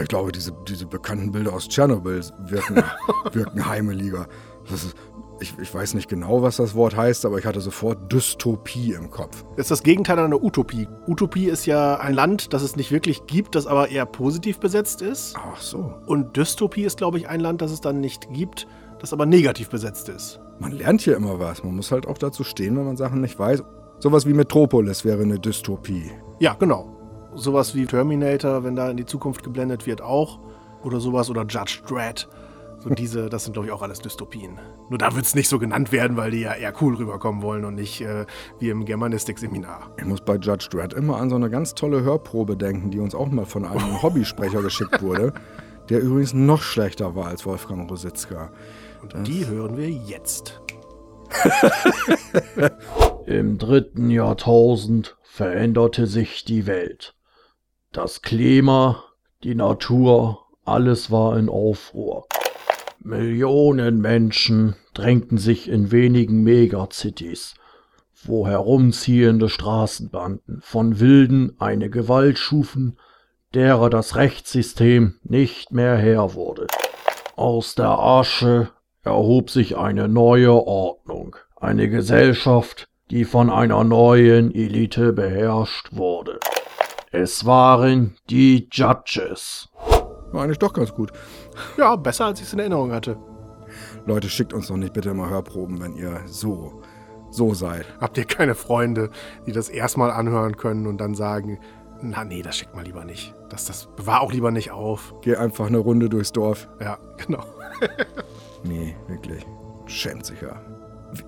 ich glaube, diese, diese bekannten Bilder aus Tschernobyl wirken, wirken heimeliger. Das ist, ich, ich, weiß nicht genau, was das Wort heißt, aber ich hatte sofort Dystopie im Kopf. Das ist das Gegenteil einer Utopie. Utopie ist ja ein Land, das es nicht wirklich gibt, das aber eher positiv besetzt ist. Ach so. Und Dystopie ist, glaube ich, ein Land, das es dann nicht gibt, das aber negativ besetzt ist. Man lernt hier immer was. Man muss halt auch dazu stehen, wenn man Sachen nicht weiß. Sowas wie Metropolis wäre eine Dystopie. Ja, genau. Sowas wie Terminator, wenn da in die Zukunft geblendet wird, auch. Oder sowas. Oder Judge Dredd. So diese, das sind, glaube ich, auch alles Dystopien. Nur da wird es nicht so genannt werden, weil die ja eher cool rüberkommen wollen und nicht äh, wie im Germanistik-Seminar. Ich muss bei Judge Dredd immer an so eine ganz tolle Hörprobe denken, die uns auch mal von einem Hobbysprecher geschickt wurde, der übrigens noch schlechter war als Wolfgang Rositzka. Und das die hören wir jetzt. Im dritten Jahrtausend veränderte sich die Welt. Das Klima, die Natur, alles war in Aufruhr. Millionen Menschen drängten sich in wenigen Megacities, wo herumziehende Straßenbanden von Wilden eine Gewalt schufen, derer das Rechtssystem nicht mehr Herr wurde. Aus der Asche erhob sich eine neue Ordnung, eine Gesellschaft, die von einer neuen Elite beherrscht wurde. Es waren die Judges. War eigentlich doch ganz gut. Ja, besser als ich es in Erinnerung hatte. Leute, schickt uns doch nicht bitte immer Hörproben, wenn ihr so, so seid. Habt ihr keine Freunde, die das erstmal anhören können und dann sagen, na nee, das schickt mal lieber nicht. Das, das bewahr auch lieber nicht auf. Geh einfach eine Runde durchs Dorf. Ja, genau. nee, wirklich. Schämt sich ja.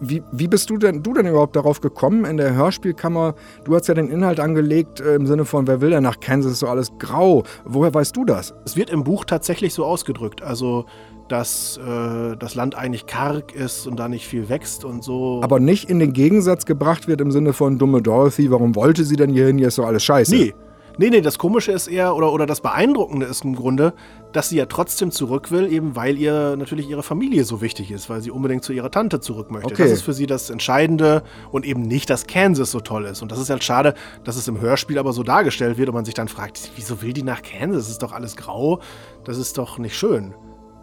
Wie, wie bist du denn, du denn überhaupt darauf gekommen in der Hörspielkammer? Du hast ja den Inhalt angelegt äh, im Sinne von, wer will denn nach Kansas, ist so alles grau. Woher weißt du das? Es wird im Buch tatsächlich so ausgedrückt. Also, dass äh, das Land eigentlich karg ist und da nicht viel wächst und so. Aber nicht in den Gegensatz gebracht wird im Sinne von dumme Dorothy, warum wollte sie denn hier hin, hier ist so alles scheiße. Nee, Nee, nee, das Komische ist eher, oder, oder das Beeindruckende ist im Grunde, dass sie ja trotzdem zurück will, eben weil ihr natürlich ihre Familie so wichtig ist, weil sie unbedingt zu ihrer Tante zurück möchte. Okay. Das ist für sie das Entscheidende und eben nicht, dass Kansas so toll ist. Und das ist halt schade, dass es im Hörspiel aber so dargestellt wird und man sich dann fragt, wieso will die nach Kansas? Das ist doch alles grau, das ist doch nicht schön.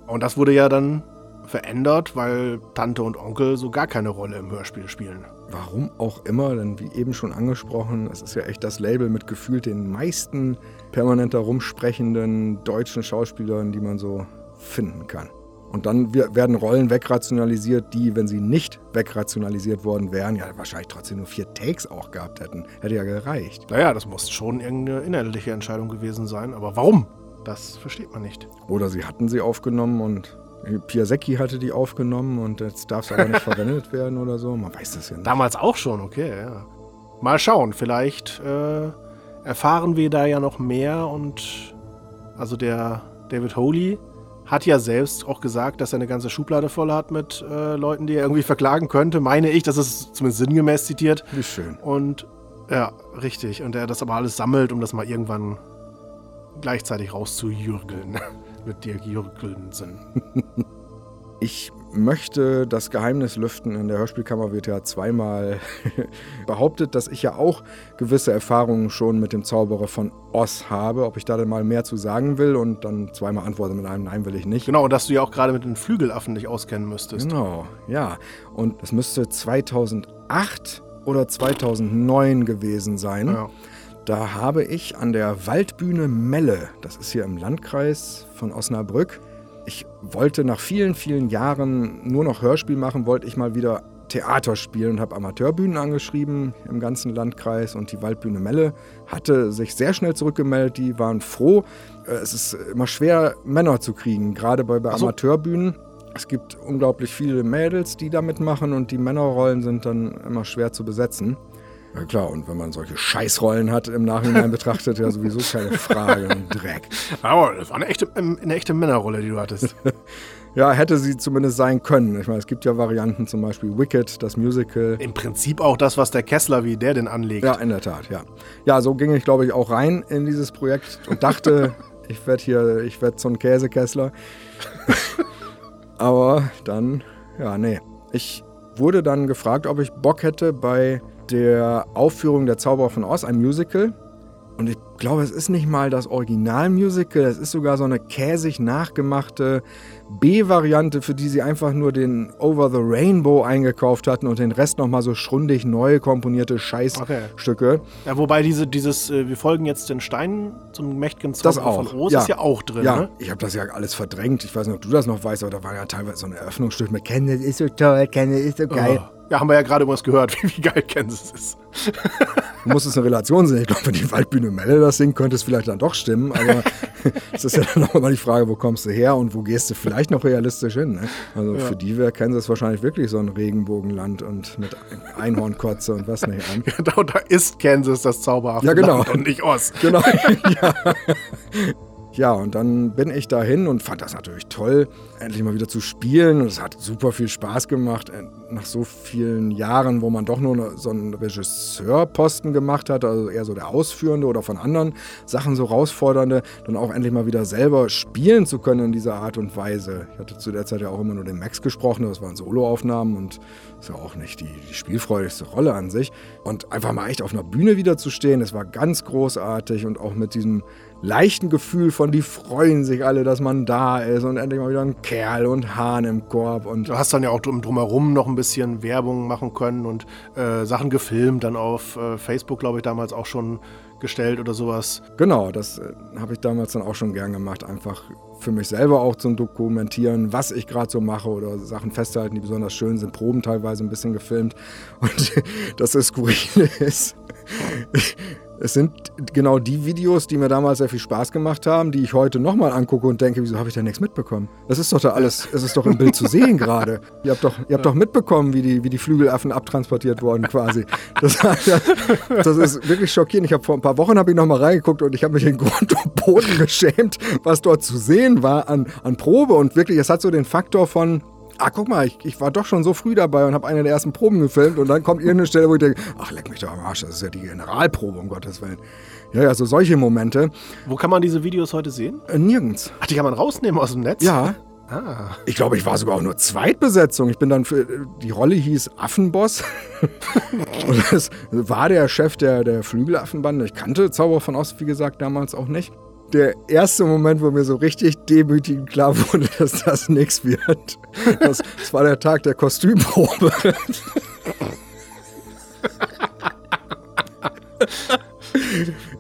Und das wurde ja dann verändert, weil Tante und Onkel so gar keine Rolle im Hörspiel spielen. Warum auch immer, denn wie eben schon angesprochen, es ist ja echt das Label mit gefühlt den meisten permanent herumsprechenden deutschen Schauspielern, die man so finden kann. Und dann werden Rollen wegrationalisiert, die, wenn sie nicht wegrationalisiert worden wären, ja wahrscheinlich trotzdem nur vier Takes auch gehabt hätten. Hätte ja gereicht. Naja, das muss schon irgendeine inhaltliche Entscheidung gewesen sein. Aber warum? Das versteht man nicht. Oder sie hatten sie aufgenommen und Piasecki hatte die aufgenommen und jetzt darf es aber nicht verwendet werden oder so. Man weiß das ja nicht. Damals auch schon, okay, ja. Mal schauen, vielleicht äh, erfahren wir da ja noch mehr und also der David Holy hat ja selbst auch gesagt, dass er eine ganze Schublade voll hat mit äh, Leuten, die er irgendwie verklagen könnte. Meine ich, das ist zumindest sinngemäß zitiert. Wie schön. Und ja, richtig. Und er das aber alles sammelt, um das mal irgendwann gleichzeitig rauszujürgeln. Mit dir Jürgensen. Ich möchte das Geheimnis lüften. In der Hörspielkammer wird ja zweimal behauptet, dass ich ja auch gewisse Erfahrungen schon mit dem Zauberer von Oz habe. Ob ich da denn mal mehr zu sagen will und dann zweimal antworte mit einem Nein will ich nicht. Genau, und dass du ja auch gerade mit den Flügelaffen dich auskennen müsstest. Genau, ja. Und das müsste 2008 oder 2009 gewesen sein. Ja. Da habe ich an der Waldbühne Melle, das ist hier im Landkreis von Osnabrück, ich wollte nach vielen, vielen Jahren nur noch Hörspiel machen, wollte ich mal wieder Theater spielen und habe Amateurbühnen angeschrieben im ganzen Landkreis und die Waldbühne Melle hatte sich sehr schnell zurückgemeldet, die waren froh. Äh, es ist immer schwer, Männer zu kriegen, gerade bei, bei so. Amateurbühnen. Es gibt unglaublich viele Mädels, die da mitmachen und die Männerrollen sind dann immer schwer zu besetzen. Ja klar, und wenn man solche Scheißrollen hat im Nachhinein betrachtet, ja sowieso keine Frage, ein Dreck. Aber das war eine echte, ähm, eine echte Männerrolle, die du hattest. Ja, hätte sie zumindest sein können. Ich meine, es gibt ja Varianten, zum Beispiel Wicked, das Musical. Im Prinzip auch das, was der Kessler, wie der denn anlegt. Ja, in der Tat, ja. Ja, so ging ich, glaube ich, auch rein in dieses Projekt und dachte, ich werde hier, ich werde so ein Käsekessler. Aber dann, ja, nee. Ich wurde dann gefragt, ob ich Bock hätte bei der Aufführung der Zauberer von Oz, ein Musical. Und ich glaube, es ist nicht mal das Originalmusical, es ist sogar so eine käsig nachgemachte B-Variante, für die sie einfach nur den Over the Rainbow eingekauft hatten und den Rest nochmal so schrundig neu komponierte Scheißstücke. Okay. Ja, wobei diese, dieses, äh, wir folgen jetzt den Steinen zum mächtigen das auch. von Oz ja. ist ja auch drin. Ja, ne? ich habe das ja alles verdrängt. Ich weiß nicht, ob du das noch weißt, aber da war ja teilweise so ein Eröffnungsstück mit Kenneth ist so toll, Kenneth ist so geil. Oh. Ja, haben wir ja gerade irgendwas gehört, wie, wie geil Kansas ist. Du musst es eine Relation sehen. Ich glaube, wenn die Waldbühne Melle das singt, könnte es vielleicht dann doch stimmen. Aber es ist ja dann auch immer die Frage, wo kommst du her und wo gehst du vielleicht noch realistisch hin. Ne? Also ja. für die wäre Kansas wahrscheinlich wirklich so ein Regenbogenland und mit Einhornkotze und was nicht an. Ja, da, ist Kansas das zauberhafte ja, genau. Und nicht Oz. Genau, ja. Ja, und dann bin ich dahin und fand das natürlich toll, endlich mal wieder zu spielen. Und es hat super viel Spaß gemacht, äh, nach so vielen Jahren, wo man doch nur so einen Regisseurposten gemacht hat, also eher so der Ausführende oder von anderen Sachen so herausfordernde, dann auch endlich mal wieder selber spielen zu können in dieser Art und Weise. Ich hatte zu der Zeit ja auch immer nur den Max gesprochen, das waren Soloaufnahmen und ist ja auch nicht die, die spielfreudigste Rolle an sich. Und einfach mal echt auf einer Bühne wieder zu stehen, das war ganz großartig und auch mit diesem leichten Gefühl von, die freuen sich alle, dass man da ist und endlich mal wieder ein Kerl und Hahn im Korb. Und du hast dann ja auch drumherum noch ein bisschen Werbung machen können und äh, Sachen gefilmt, dann auf äh, Facebook, glaube ich, damals auch schon gestellt oder sowas. Genau, das äh, habe ich damals dann auch schon gern gemacht, einfach für mich selber auch zum Dokumentieren, was ich gerade so mache oder Sachen festhalten, die besonders schön sind, Proben teilweise ein bisschen gefilmt. Und das Skurrile ist, es sind genau die Videos, die mir damals sehr viel Spaß gemacht haben, die ich heute nochmal angucke und denke, wieso habe ich da nichts mitbekommen? Das ist doch da alles, es ist doch im Bild zu sehen gerade. Ihr habt doch, ihr habt doch mitbekommen, wie die, wie die Flügelaffen abtransportiert wurden quasi. Das, das ist wirklich schockierend. Ich habe vor ein paar Wochen habe ich nochmal reingeguckt und ich habe mich in Grund und Boden geschämt, was dort zu sehen war an, an Probe und wirklich, es hat so den Faktor von, ah, guck mal, ich, ich, war doch schon so früh dabei und habe eine der ersten Proben gefilmt und dann kommt irgendeine Stelle, wo ich denke, ach, leck mich doch am Arsch, das ist ja die Generalprobe, um Gottes Willen. Ja, ja, so solche Momente. Wo kann man diese Videos heute sehen? Äh, nirgends. Ach, die kann man rausnehmen aus dem Netz? Ja. Ah. Ich glaube, ich war sogar auch nur Zweitbesetzung. Ich bin dann für, die Rolle hieß Affenboss. und das war der Chef der, der Flügelaffenbande. Ich kannte Zauber von Ost, wie gesagt, damals auch nicht der erste Moment, wo mir so richtig demütigend klar wurde, dass das nichts wird. Das, das war der Tag der Kostümprobe.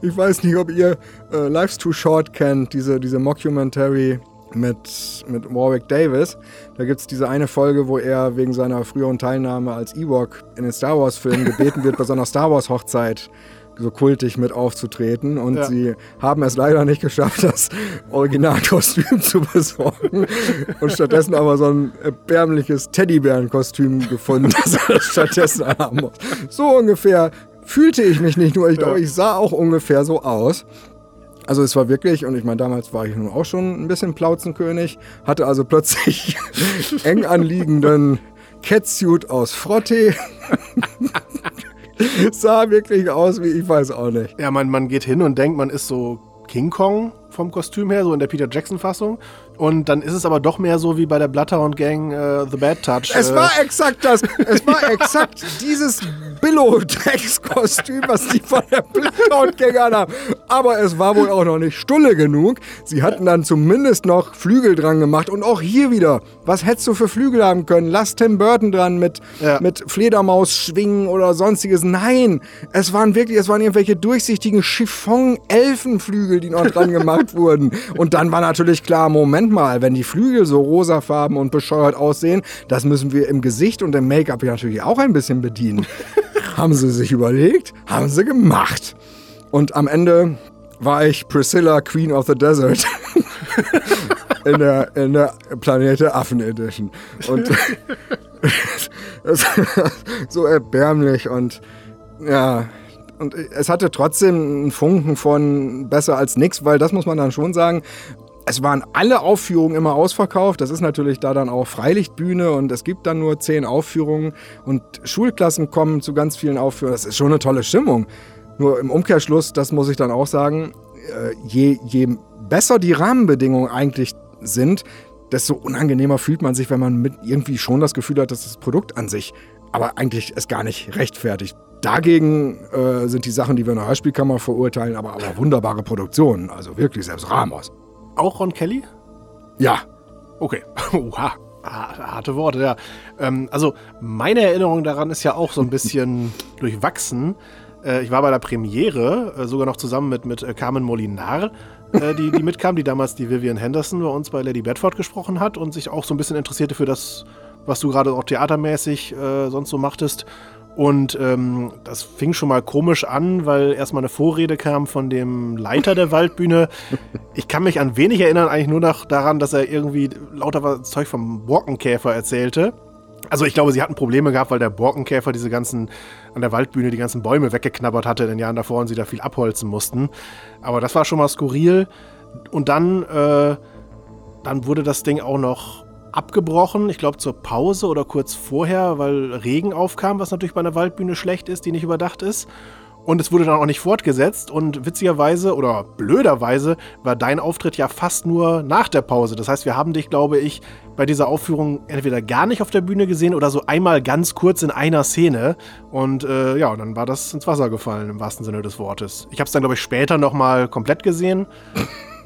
Ich weiß nicht, ob ihr äh, Life's Too Short kennt, diese, diese Mockumentary mit, mit Warwick Davis. Da gibt es diese eine Folge, wo er wegen seiner früheren Teilnahme als Ewok in den Star Wars-Filmen gebeten wird, bei so einer Star Wars-Hochzeit so kultig mit aufzutreten. Und ja. sie haben es leider nicht geschafft, das Originalkostüm zu besorgen. Und stattdessen aber so ein erbärmliches Teddybärenkostüm gefunden, das er stattdessen haben muss. So ungefähr fühlte ich mich nicht nur, ich glaube, ich sah auch ungefähr so aus. Also es war wirklich, und ich meine, damals war ich nun auch schon ein bisschen Plauzenkönig, hatte also plötzlich eng anliegenden Catsuit aus Frottee. sah wirklich aus wie ich weiß auch nicht. Ja, man, man geht hin und denkt, man ist so King Kong vom Kostüm her, so in der Peter Jackson-Fassung. Und dann ist es aber doch mehr so wie bei der Bloodhound Gang uh, The Bad Touch. Es äh. war exakt das. Es war exakt dieses Billo-Dreckskostüm, was die von der Bloodhound Gang haben. Aber es war wohl auch noch nicht stulle genug. Sie hatten dann zumindest noch Flügel dran gemacht. Und auch hier wieder, was hättest du für Flügel haben können? Lass Tim Burton dran mit, ja. mit Fledermaus-Schwingen oder sonstiges. Nein, es waren wirklich, es waren irgendwelche durchsichtigen Chiffon-Elfenflügel, die noch dran gemacht wurden. Und dann war natürlich klar, Moment mal, wenn die Flügel so rosafarben und bescheuert aussehen, das müssen wir im Gesicht und im Make-up natürlich auch ein bisschen bedienen. haben sie sich überlegt, haben sie gemacht. Und am Ende war ich Priscilla, Queen of the Desert. in, der, in der Planete Affen Edition. Und so erbärmlich und Ja, und es hatte trotzdem einen Funken von besser als nix, weil das muss man dann schon sagen. Es waren alle Aufführungen immer ausverkauft. Das ist natürlich da dann auch Freilichtbühne und es gibt dann nur zehn Aufführungen und Schulklassen kommen zu ganz vielen Aufführungen. Das ist schon eine tolle Stimmung. Nur im Umkehrschluss, das muss ich dann auch sagen, äh, je, je besser die Rahmenbedingungen eigentlich sind, desto unangenehmer fühlt man sich, wenn man mit irgendwie schon das Gefühl hat, dass das Produkt an sich aber eigentlich es gar nicht rechtfertigt. Dagegen äh, sind die Sachen, die wir in der Hörspielkammer verurteilen, aber, aber wunderbare Produktionen. Also wirklich, selbst Ramos. Auch Ron Kelly? Ja. Okay. Oha. Harte Worte, ja. Ähm, also, meine Erinnerung daran ist ja auch so ein bisschen durchwachsen. Äh, ich war bei der Premiere, äh, sogar noch zusammen mit, mit äh, Carmen Molinar, äh, die, die mitkam, die damals die Vivian Henderson bei uns bei Lady Bedford gesprochen hat und sich auch so ein bisschen interessierte für das, was du gerade auch theatermäßig äh, sonst so machtest. Und ähm, das fing schon mal komisch an, weil erstmal eine Vorrede kam von dem Leiter der Waldbühne. Ich kann mich an wenig erinnern, eigentlich nur noch daran, dass er irgendwie lauter Zeug vom Borkenkäfer erzählte. Also ich glaube, sie hatten Probleme gehabt, weil der Borkenkäfer diese ganzen, an der Waldbühne die ganzen Bäume weggeknabbert hatte in den Jahren davor und sie da viel abholzen mussten. Aber das war schon mal skurril. Und dann, äh, dann wurde das Ding auch noch abgebrochen, ich glaube zur Pause oder kurz vorher, weil Regen aufkam, was natürlich bei einer Waldbühne schlecht ist, die nicht überdacht ist. Und es wurde dann auch nicht fortgesetzt. Und witzigerweise oder blöderweise war dein Auftritt ja fast nur nach der Pause. Das heißt, wir haben dich, glaube ich, bei dieser Aufführung entweder gar nicht auf der Bühne gesehen oder so einmal ganz kurz in einer Szene. Und äh, ja, und dann war das ins Wasser gefallen, im wahrsten Sinne des Wortes. Ich habe es dann, glaube ich, später nochmal komplett gesehen.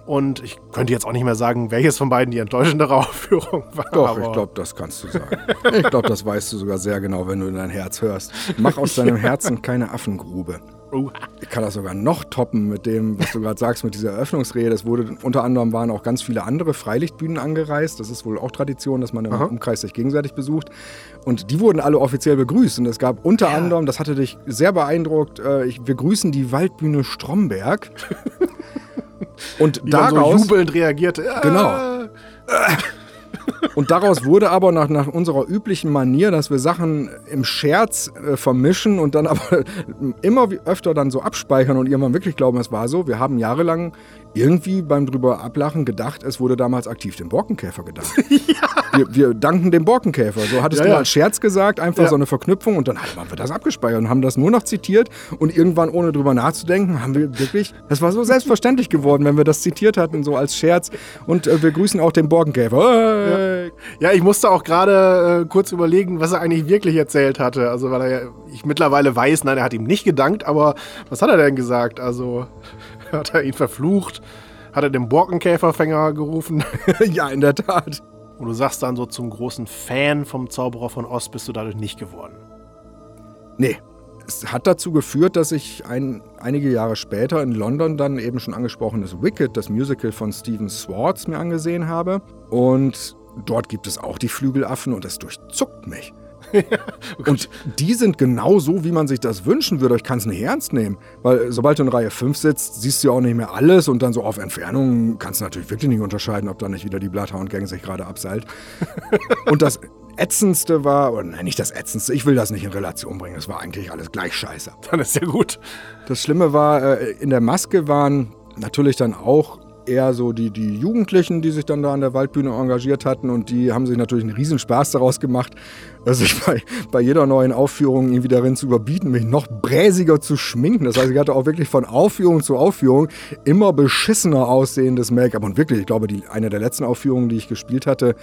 Und ich könnte jetzt auch nicht mehr sagen, welches von beiden die enttäuschendere Aufführung war. Doch, ich glaube, das kannst du sagen. ich glaube, das weißt du sogar sehr genau, wenn du in dein Herz hörst. Mach aus deinem Herzen keine Affengrube. Ich kann das sogar noch toppen mit dem, was du gerade sagst, mit dieser Eröffnungsrede. Es wurde unter anderem waren auch ganz viele andere Freilichtbühnen angereist. Das ist wohl auch Tradition, dass man im Aha. Umkreis sich gegenseitig besucht. Und die wurden alle offiziell begrüßt. Und es gab unter ja. anderem, das hatte dich sehr beeindruckt, äh, ich, wir grüßen die Waldbühne Stromberg. Und daraus. so jubelnd reagierte. Genau. Und daraus wurde aber nach, nach unserer üblichen Manier, dass wir Sachen im Scherz äh, vermischen und dann aber immer öfter dann so abspeichern und irgendwann wirklich glauben, es war so. Wir haben jahrelang irgendwie beim drüber ablachen gedacht, es wurde damals aktiv dem Borkenkäfer gedacht. ja. Wir, wir, danken dem Borkenkäfer. So hattest ja, du ja. als Scherz gesagt, einfach ja. so eine Verknüpfung und dann haben wir das abgespeichert und haben das nur noch zitiert und irgendwann ohne drüber nachzudenken, haben wir wirklich, das war so selbstverständlich geworden, wenn wir das zitiert hatten, so als Scherz und äh, wir grüßen auch den Borkenkäfer. Hey. Ja. ich musste auch gerade äh, kurz überlegen, was er eigentlich wirklich erzählt hatte. Also, weil er ja, ich mittlerweile weiß, nein, er hat ihm nicht gedankt, aber was hat er denn gesagt? Also. Hat er ihn verflucht? Hat er den Borkenkäferfänger gerufen? ja, in der Tat. Und du sagst dann so zum großen Fan vom Zauberer von Ost bist du dadurch nicht geworden. Nee. Es hat dazu geführt, dass ich ein, einige Jahre später in London dann eben schon angesprochenes Wicked, das Musical von Stephen Swartz, mir angesehen habe. Und dort gibt es auch die Flügelaffen und es durchzuckt mich. und die sind genau so, wie man sich das wünschen würde. Ich kann es nicht ernst nehmen. Weil sobald du in Reihe 5 sitzt, siehst du ja auch nicht mehr alles und dann so auf Entfernung kannst du natürlich wirklich nicht unterscheiden, ob da nicht wieder die Bloodhound-Gang sich gerade abseilt. und das Ätzendste war, oder nein, nicht das Ätzendste, ich will das nicht in Relation bringen, das war eigentlich alles gleich scheiße. Dann ist ja gut. Das Schlimme war, äh, in der Maske waren natürlich dann auch eher so die, die Jugendlichen, die sich dann da an der Waldbühne engagiert hatten und die haben sich natürlich einen Riesenspaß daraus gemacht, sich bei, bei jeder neuen Aufführung irgendwie darin zu überbieten, mich noch bräsiger zu schminken. Das heißt, ich hatte auch wirklich von Aufführung zu Aufführung immer beschissener aussehendes Make-up und wirklich, ich glaube, die, eine der letzten Aufführungen, die ich gespielt hatte,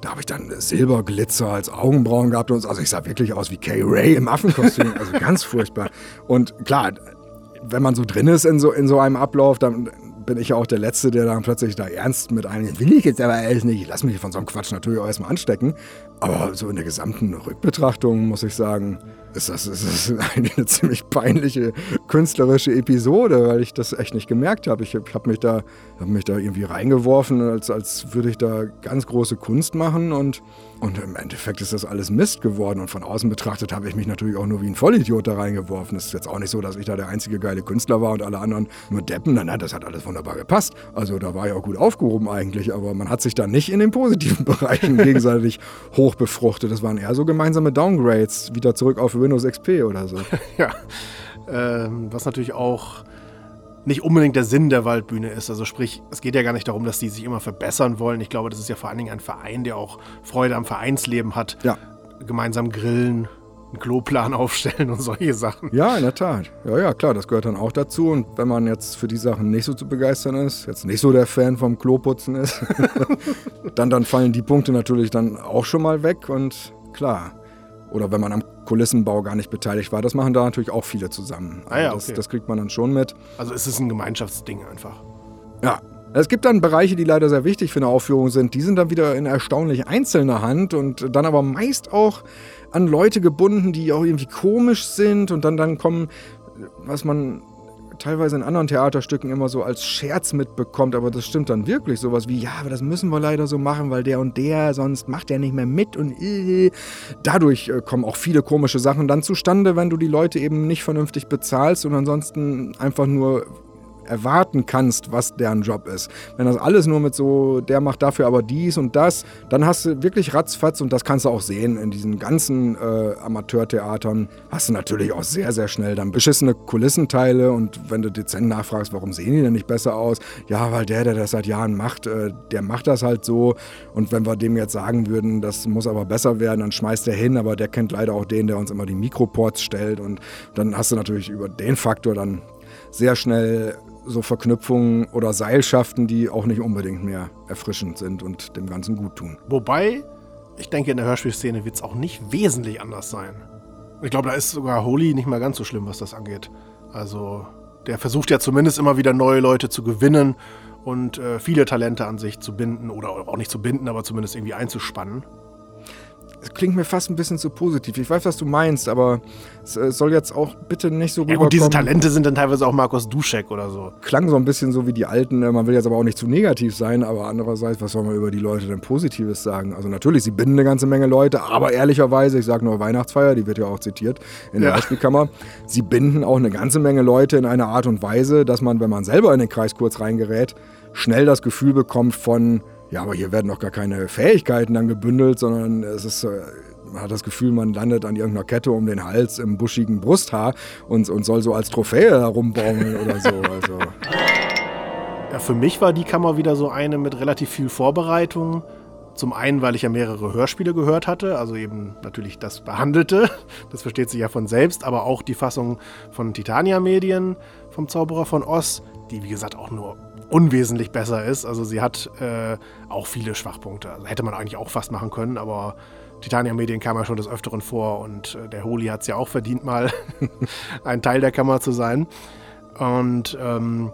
da habe ich dann Silberglitzer als Augenbrauen gehabt und so. Also ich sah wirklich aus wie Kay Ray im Affenkostüm. Also ganz furchtbar. Und klar, wenn man so drin ist in so, in so einem Ablauf, dann bin ich ja auch der Letzte, der dann plötzlich da ernst mit einem, will ich jetzt aber alles nicht, ich lass mich von so einem Quatsch natürlich auch erstmal anstecken. Aber so in der gesamten Rückbetrachtung muss ich sagen, ist das, ist das eine ziemlich peinliche künstlerische Episode, weil ich das echt nicht gemerkt habe. Ich habe mich, da, hab mich da irgendwie reingeworfen, als, als würde ich da ganz große Kunst machen und, und im Endeffekt ist das alles Mist geworden. Und von außen betrachtet habe ich mich natürlich auch nur wie ein Vollidiot da reingeworfen. Es ist jetzt auch nicht so, dass ich da der einzige geile Künstler war und alle anderen nur Deppen. Nein, nein, das hat alles wunderbar gepasst. Also da war ich auch gut aufgehoben eigentlich, aber man hat sich da nicht in den positiven Bereichen gegenseitig hoch hochbefruchtet. Das waren eher so gemeinsame Downgrades, wieder zurück auf Windows XP oder so. ja. Ähm, was natürlich auch nicht unbedingt der Sinn der Waldbühne ist. Also sprich, es geht ja gar nicht darum, dass die sich immer verbessern wollen. Ich glaube, das ist ja vor allen Dingen ein Verein, der auch Freude am Vereinsleben hat. Ja. Gemeinsam grillen, einen Kloplan aufstellen und solche Sachen. Ja, in der Tat. Ja, ja, klar, das gehört dann auch dazu. Und wenn man jetzt für die Sachen nicht so zu begeistern ist, jetzt nicht so der Fan vom Kloputzen ist, dann, dann fallen die Punkte natürlich dann auch schon mal weg und klar. Oder wenn man am Kulissenbau gar nicht beteiligt war, das machen da natürlich auch viele zusammen. Ah ja, das, okay. das kriegt man dann schon mit. Also es ist ein Gemeinschaftsding einfach. Ja. Es gibt dann Bereiche, die leider sehr wichtig für eine Aufführung sind. Die sind dann wieder in erstaunlich einzelner Hand und dann aber meist auch an Leute gebunden, die auch irgendwie komisch sind und dann, dann kommen, was man teilweise in anderen Theaterstücken immer so als Scherz mitbekommt, aber das stimmt dann wirklich. Sowas wie, ja, aber das müssen wir leider so machen, weil der und der, sonst macht der nicht mehr mit und äh. dadurch äh, kommen auch viele komische Sachen dann zustande, wenn du die Leute eben nicht vernünftig bezahlst und ansonsten einfach nur erwarten kannst, was deren Job ist. Wenn das alles nur mit so, der macht dafür aber dies und das, dann hast du wirklich ratzfatz und das kannst du auch sehen in diesen ganzen äh, Amateurtheatern, hast du natürlich auch sehr, sehr schnell dann beschissene Kulissenteile und wenn du dezent nachfragst, warum sehen die denn nicht besser aus? Ja, weil der, der das seit Jahren macht, äh, der macht das halt so und wenn wir dem jetzt sagen würden, das muss aber besser werden, dann schmeißt er hin, aber der kennt leider auch den, der uns immer die Mikroports stellt und dann hast du natürlich über den Faktor dann sehr schnell so Verknüpfungen oder Seilschaften, die auch nicht unbedingt mehr erfrischend sind und dem Ganzen gut tun. Wobei, ich denke, in der Hörspielszene wird es auch nicht wesentlich anders sein. Ich glaube, da ist sogar Holy nicht mal ganz so schlimm, was das angeht. Also, der versucht ja zumindest immer wieder neue Leute zu gewinnen und äh, viele Talente an sich zu binden oder auch nicht zu binden, aber zumindest irgendwie einzuspannen. Das klingt mir fast ein bisschen zu positiv. Ich weiß, was du meinst, aber es äh, soll jetzt auch bitte nicht so Ja, und diese Talente sind dann teilweise auch Markus Duschek oder so. Klang so ein bisschen so wie die alten. äh, Man will jetzt aber auch nicht zu negativ sein, aber andererseits, was soll man über die Leute denn Positives sagen? Also natürlich, sie binden eine ganze Menge Leute, aber ehrlicherweise, ich sage nur Weihnachtsfeier, die wird ja auch zitiert in der Ja. Hörspielkammer, sie binden auch eine ganze Menge Leute in einer Art und Weise, dass man, wenn man selber in den Kreis kurz reingerät, schnell das Gefühl bekommt von, ja, aber hier werden doch gar keine Fähigkeiten dann gebündelt, sondern es ist, äh, man hat das Gefühl, man landet an irgendeiner Kette um den Hals im buschigen Brusthaar und, und soll so als Trophäe herumbaumeln oder so. Also, Ja, für mich war die Kammer wieder so eine mit relativ viel Vorbereitung. Zum einen, weil ich ja mehrere Hörspiele gehört hatte, also eben natürlich das Behandelte, das versteht sich ja von selbst, aber auch die Fassung von Titania Medien vom Zauberer von Oz, die wie gesagt auch nur unwesentlich besser ist. Also sie hat äh, auch viele Schwachpunkte. Also hätte man eigentlich auch fast machen können, aber Titania Medien kam ja schon des Öfteren vor und äh, der Holy hat es ja auch verdient, mal ein Teil der Kammer zu sein. Und ähm,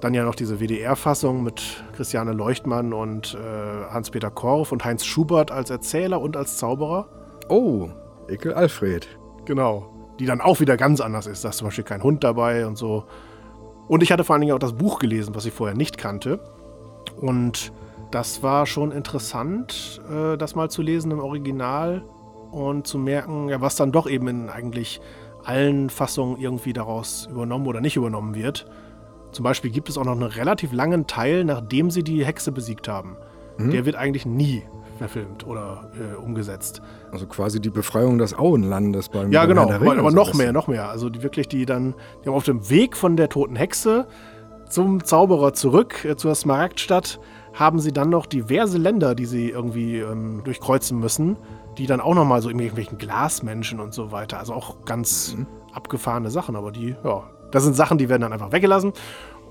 dann ja noch diese WDR-Fassung mit Christiane Leuchtmann und äh, Hans-Peter Korff und Heinz Schubert als Erzähler und als Zauberer. oh, Ekel Alfred. Genau. Die dann auch wieder ganz anders ist. Da ist zum Beispiel kein Hund dabei und so. Und ich hatte vor allen Dingen auch das Buch gelesen, was ich vorher nicht kannte. Und das war schon interessant, äh, das mal zu lesen im Original und zu merken, was dann doch eben in eigentlich allen Fassungen irgendwie daraus übernommen oder nicht übernommen wird. Zum Beispiel gibt es auch noch einen relativ langen Teil, nachdem sie die Hexe besiegt haben. Der wird eigentlich nie verfilmt oder äh, umgesetzt. Also quasi die Befreiung des Auenlandes beim Ja, genau, aber, aber noch mehr, noch mehr. Also die wirklich, die dann, die haben auf dem Weg von der toten Hexe zum Zauberer zurück, äh, zur Smaragdstadt, haben sie dann noch diverse Länder, die sie irgendwie ähm, durchkreuzen müssen, die dann auch nochmal so irgendwelchen Glasmenschen und so weiter. Also auch ganz abgefahrene Sachen, aber die, ja, das sind Sachen, die werden dann einfach weggelassen.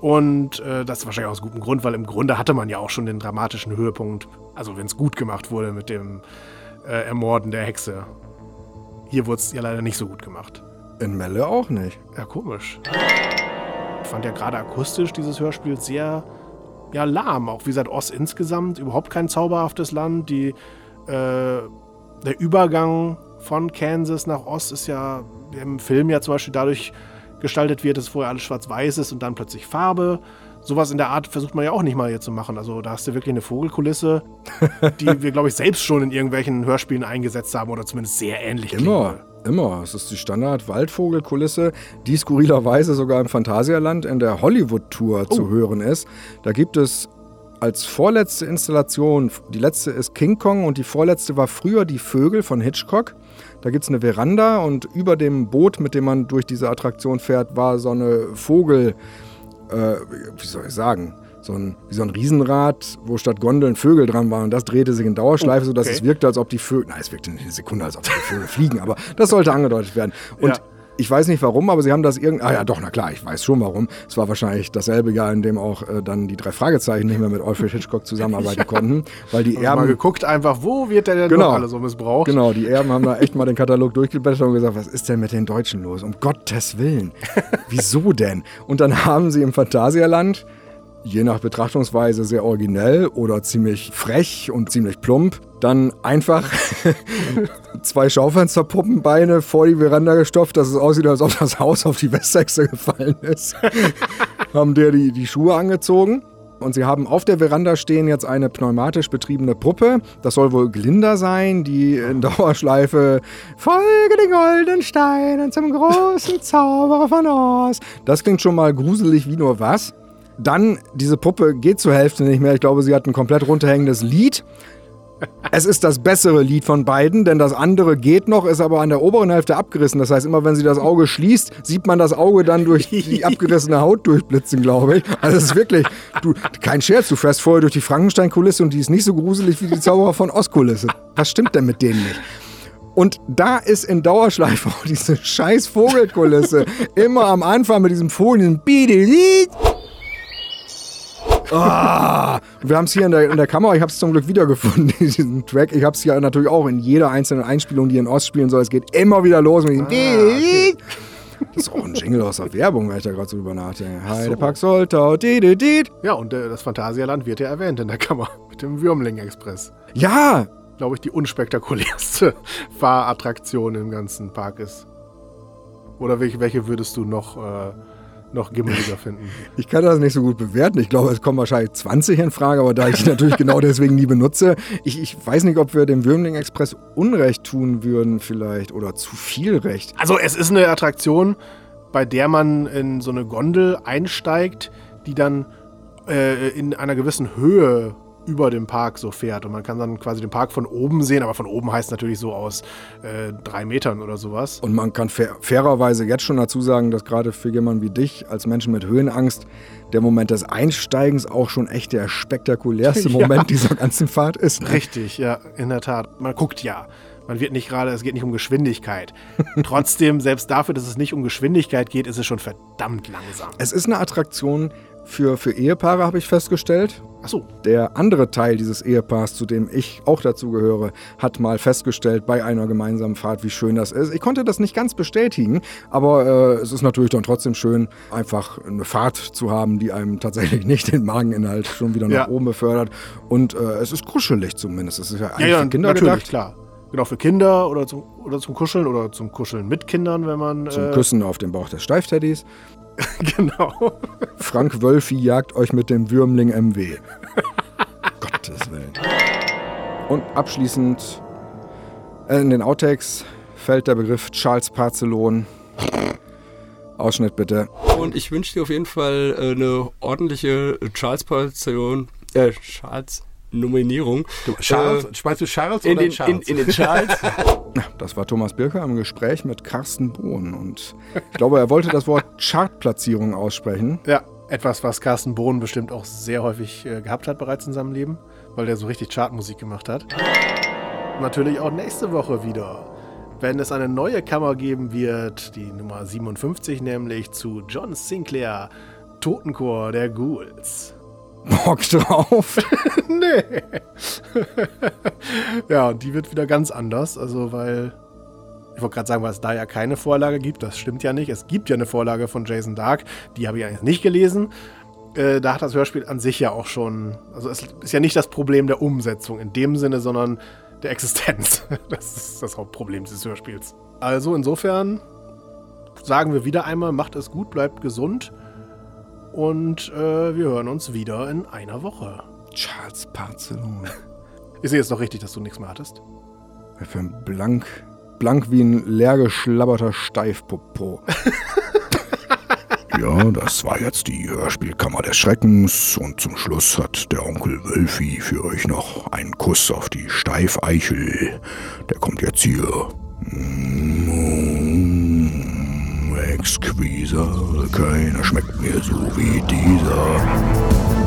Und äh, das ist wahrscheinlich aus gutem Grund, weil im Grunde hatte man ja auch schon den dramatischen Höhepunkt, also wenn es gut gemacht wurde mit dem äh, Ermorden der Hexe. Hier wurde es ja leider nicht so gut gemacht. In Melle auch nicht. Ja, komisch. Ich fand ja gerade akustisch dieses Hörspiel sehr ja, lahm. Auch wie gesagt, Oz insgesamt überhaupt kein zauberhaftes Land. Die, äh, der Übergang von Kansas nach Oz ist ja im Film ja zum Beispiel dadurch gestaltet wird, dass vorher alles schwarz-weiß ist und dann plötzlich Farbe. Sowas in der Art versucht man ja auch nicht mal hier zu machen. Also da hast du wirklich eine Vogelkulisse, die wir, glaube ich, selbst schon in irgendwelchen Hörspielen eingesetzt haben oder zumindest sehr ähnlich Immer, klingen. immer. Es ist die Standard-Waldvogelkulisse, die skurrilerweise sogar im Phantasialand in der Hollywood-Tour zu hören ist. Da gibt es als vorletzte Installation, die letzte ist King Kong und die vorletzte war früher die Vögel von Hitchcock. Da gibt es eine Veranda und über dem Boot, mit dem man durch diese Attraktion fährt, war so eine Vogel, äh, wie soll ich sagen, so ein, wie so ein Riesenrad, wo statt Gondeln Vögel dran waren. Und das drehte sich in Dauerschleife, sodass Okay. es wirkte, als ob die Vögel, nein, es wirkte nicht eine Sekunde, als ob die Vögel fliegen, aber das sollte angedeutet werden. Und Ja. Ich weiß nicht warum, aber sie haben das irgendwie. Ah ja, doch, na klar, ich weiß schon warum. Es war wahrscheinlich dasselbe Jahr, in dem auch äh, dann die drei Fragezeichen nicht mehr mit Alfred Hitchcock zusammenarbeiten konnten, weil die Mal Erben. geguckt einfach, wo wird der denn Genau. alle so missbraucht? Genau, die Erben haben da echt mal den Katalog durchgeblättert und gesagt, was ist denn mit den Deutschen los? Um Gottes Willen. Wieso denn? Und dann haben sie im Phantasialand, je nach Betrachtungsweise sehr originell oder ziemlich frech und ziemlich plump, dann einfach zwei Schaufensterpuppenbeine vor die Veranda gestopft, dass es aussieht, als ob das Haus auf die Westsechse gefallen ist. haben der die, die Schuhe angezogen. Und sie haben auf der Veranda stehen jetzt eine pneumatisch betriebene Puppe. Das soll wohl Glinda sein, die in Dauerschleife Folge den goldenen Steinen zum großen Zauberer von Oz. Das klingt schon mal gruselig wie nur was. Dann, diese Puppe geht zur Hälfte nicht mehr. Ich glaube, sie hat ein komplett runterhängendes Lied. Es ist das bessere Lied von beiden, denn das andere geht noch, ist aber an der oberen Hälfte abgerissen. Das heißt, immer wenn sie das Auge schließt, sieht man das Auge dann durch die abgerissene Haut durchblitzen, glaube ich. Also es ist wirklich, du, kein Scherz, du fährst vorher durch die Frankenstein-Kulisse und die ist nicht so gruselig wie die Zauberer von Oz-Kulisse. Was stimmt denn mit denen nicht? Und da ist in Dauerschleife auch diese scheiß Vogelkulisse. Immer am Anfang mit diesem Bidelied. Ah, wir haben es hier in der, in der Kamera, ich habe es zum Glück wiedergefunden, diesen Track. Ich habe es hier natürlich auch in jeder einzelnen Einspielung, die in Ost spielen soll. Es geht immer wieder los mit diesem okay. Das ist auch ein Jingle aus der Werbung, wenn ich da gerade so drüber nachdenke. Heidepark Soltau, dididid. Ja, und äh, das Phantasialand wird ja erwähnt in der Kammer mit dem Würmling-Express. Ja, Glaube ich, die unspektakulärste Fahrattraktion im ganzen Park ist. Oder welche, welche würdest du noch, äh, noch gimmeliger finden? Ich kann das nicht so gut bewerten. Ich glaube, es kommen wahrscheinlich 20 in Frage, aber da ich die natürlich genau deswegen nie benutze, ich, ich weiß nicht, ob wir dem Würmling Express Unrecht tun würden, vielleicht, oder zu viel Recht. Also es ist eine Attraktion, bei der man in so eine Gondel einsteigt, die dann äh, in einer gewissen Höhe über dem Park so fährt. Und man kann dann quasi den Park von oben sehen, aber von oben heißt natürlich so aus äh, drei Metern oder sowas. Und man kann fair, fairerweise jetzt schon dazu sagen, dass gerade für jemanden wie dich als Menschen mit Höhenangst der Moment des Einsteigens auch schon echt der spektakulärste Ja. Moment dieser ganzen Fahrt ist. ne? Richtig, ja, in der Tat. Man guckt ja. Man wird nicht gerade, es geht nicht um Geschwindigkeit. Trotzdem, selbst dafür, dass es nicht um Geschwindigkeit geht, ist es schon verdammt langsam. Es ist eine Attraktion für, für Ehepaare, habe ich festgestellt. Achso, Der andere Teil dieses Ehepaars, zu dem ich auch dazugehöre, hat mal festgestellt bei einer gemeinsamen Fahrt, wie schön das ist. Ich konnte das nicht ganz bestätigen, aber äh, es ist natürlich dann trotzdem schön, einfach eine Fahrt zu haben, die einem tatsächlich nicht den Mageninhalt schon wieder nach Ja. oben befördert. Und äh, es ist kuschelig zumindest. Es ist ja ja, eigentlich ja, für Kinder natürlich, gedacht. klar. Genau, für Kinder oder zum, oder zum Kuscheln oder zum Kuscheln mit Kindern, wenn man. Zum äh, Küssen auf dem Bauch des Steifteddys. Genau. Frank Wölfi jagt euch mit dem Würmling MW. Gottes Willen. Und abschließend äh, in den Outtakes fällt der Begriff Charles Parzelon. Ausschnitt bitte. Und ich wünsche dir auf jeden Fall äh, eine ordentliche Charles-Portion, äh, Charles-Nominierung. Charles, Äh, meinst du Charles in oder den, in, Charles? in den Charles. Das war Thomas Birker im Gespräch mit Carsten Bohn. Und ich glaube, er wollte das Wort Chartplatzierung aussprechen. Ja, etwas, was Carsten Bohn bestimmt auch sehr häufig äh, gehabt hat bereits in seinem Leben, weil der so richtig Chartmusik gemacht hat. Natürlich auch nächste Woche wieder, wenn es eine neue Kammer geben wird, die Nummer 57 nämlich zu John Sinclair, Totenchor der Ghouls. Bock drauf. nee. ja, und die wird wieder ganz anders, also weil ich wollte gerade sagen, weil es da ja keine Vorlage gibt, das stimmt ja nicht. Es gibt ja eine Vorlage von Jason Dark, die habe ich eigentlich nicht gelesen. Äh, da hat das Hörspiel an sich ja auch schon, also es ist ja nicht das Problem der Umsetzung in dem Sinne, sondern der Existenz. Das ist das Hauptproblem dieses Hörspiels. Also insofern sagen wir wieder einmal, macht es gut, bleibt gesund und äh, wir hören uns wieder in einer Woche. Charles Parzelon. Ich sehe jetzt doch richtig, dass du nichts mehr hattest. Für ein blank, blank wie ein leer geschlabberter Steifpopo. Ja, das war jetzt die Hörspielkammer des Schreckens und zum Schluss hat der Onkel Wölfi für euch noch einen Kuss auf die Steifeichel. Der kommt jetzt hier. Mm, exquiser, keiner schmeckt mir so wie dieser.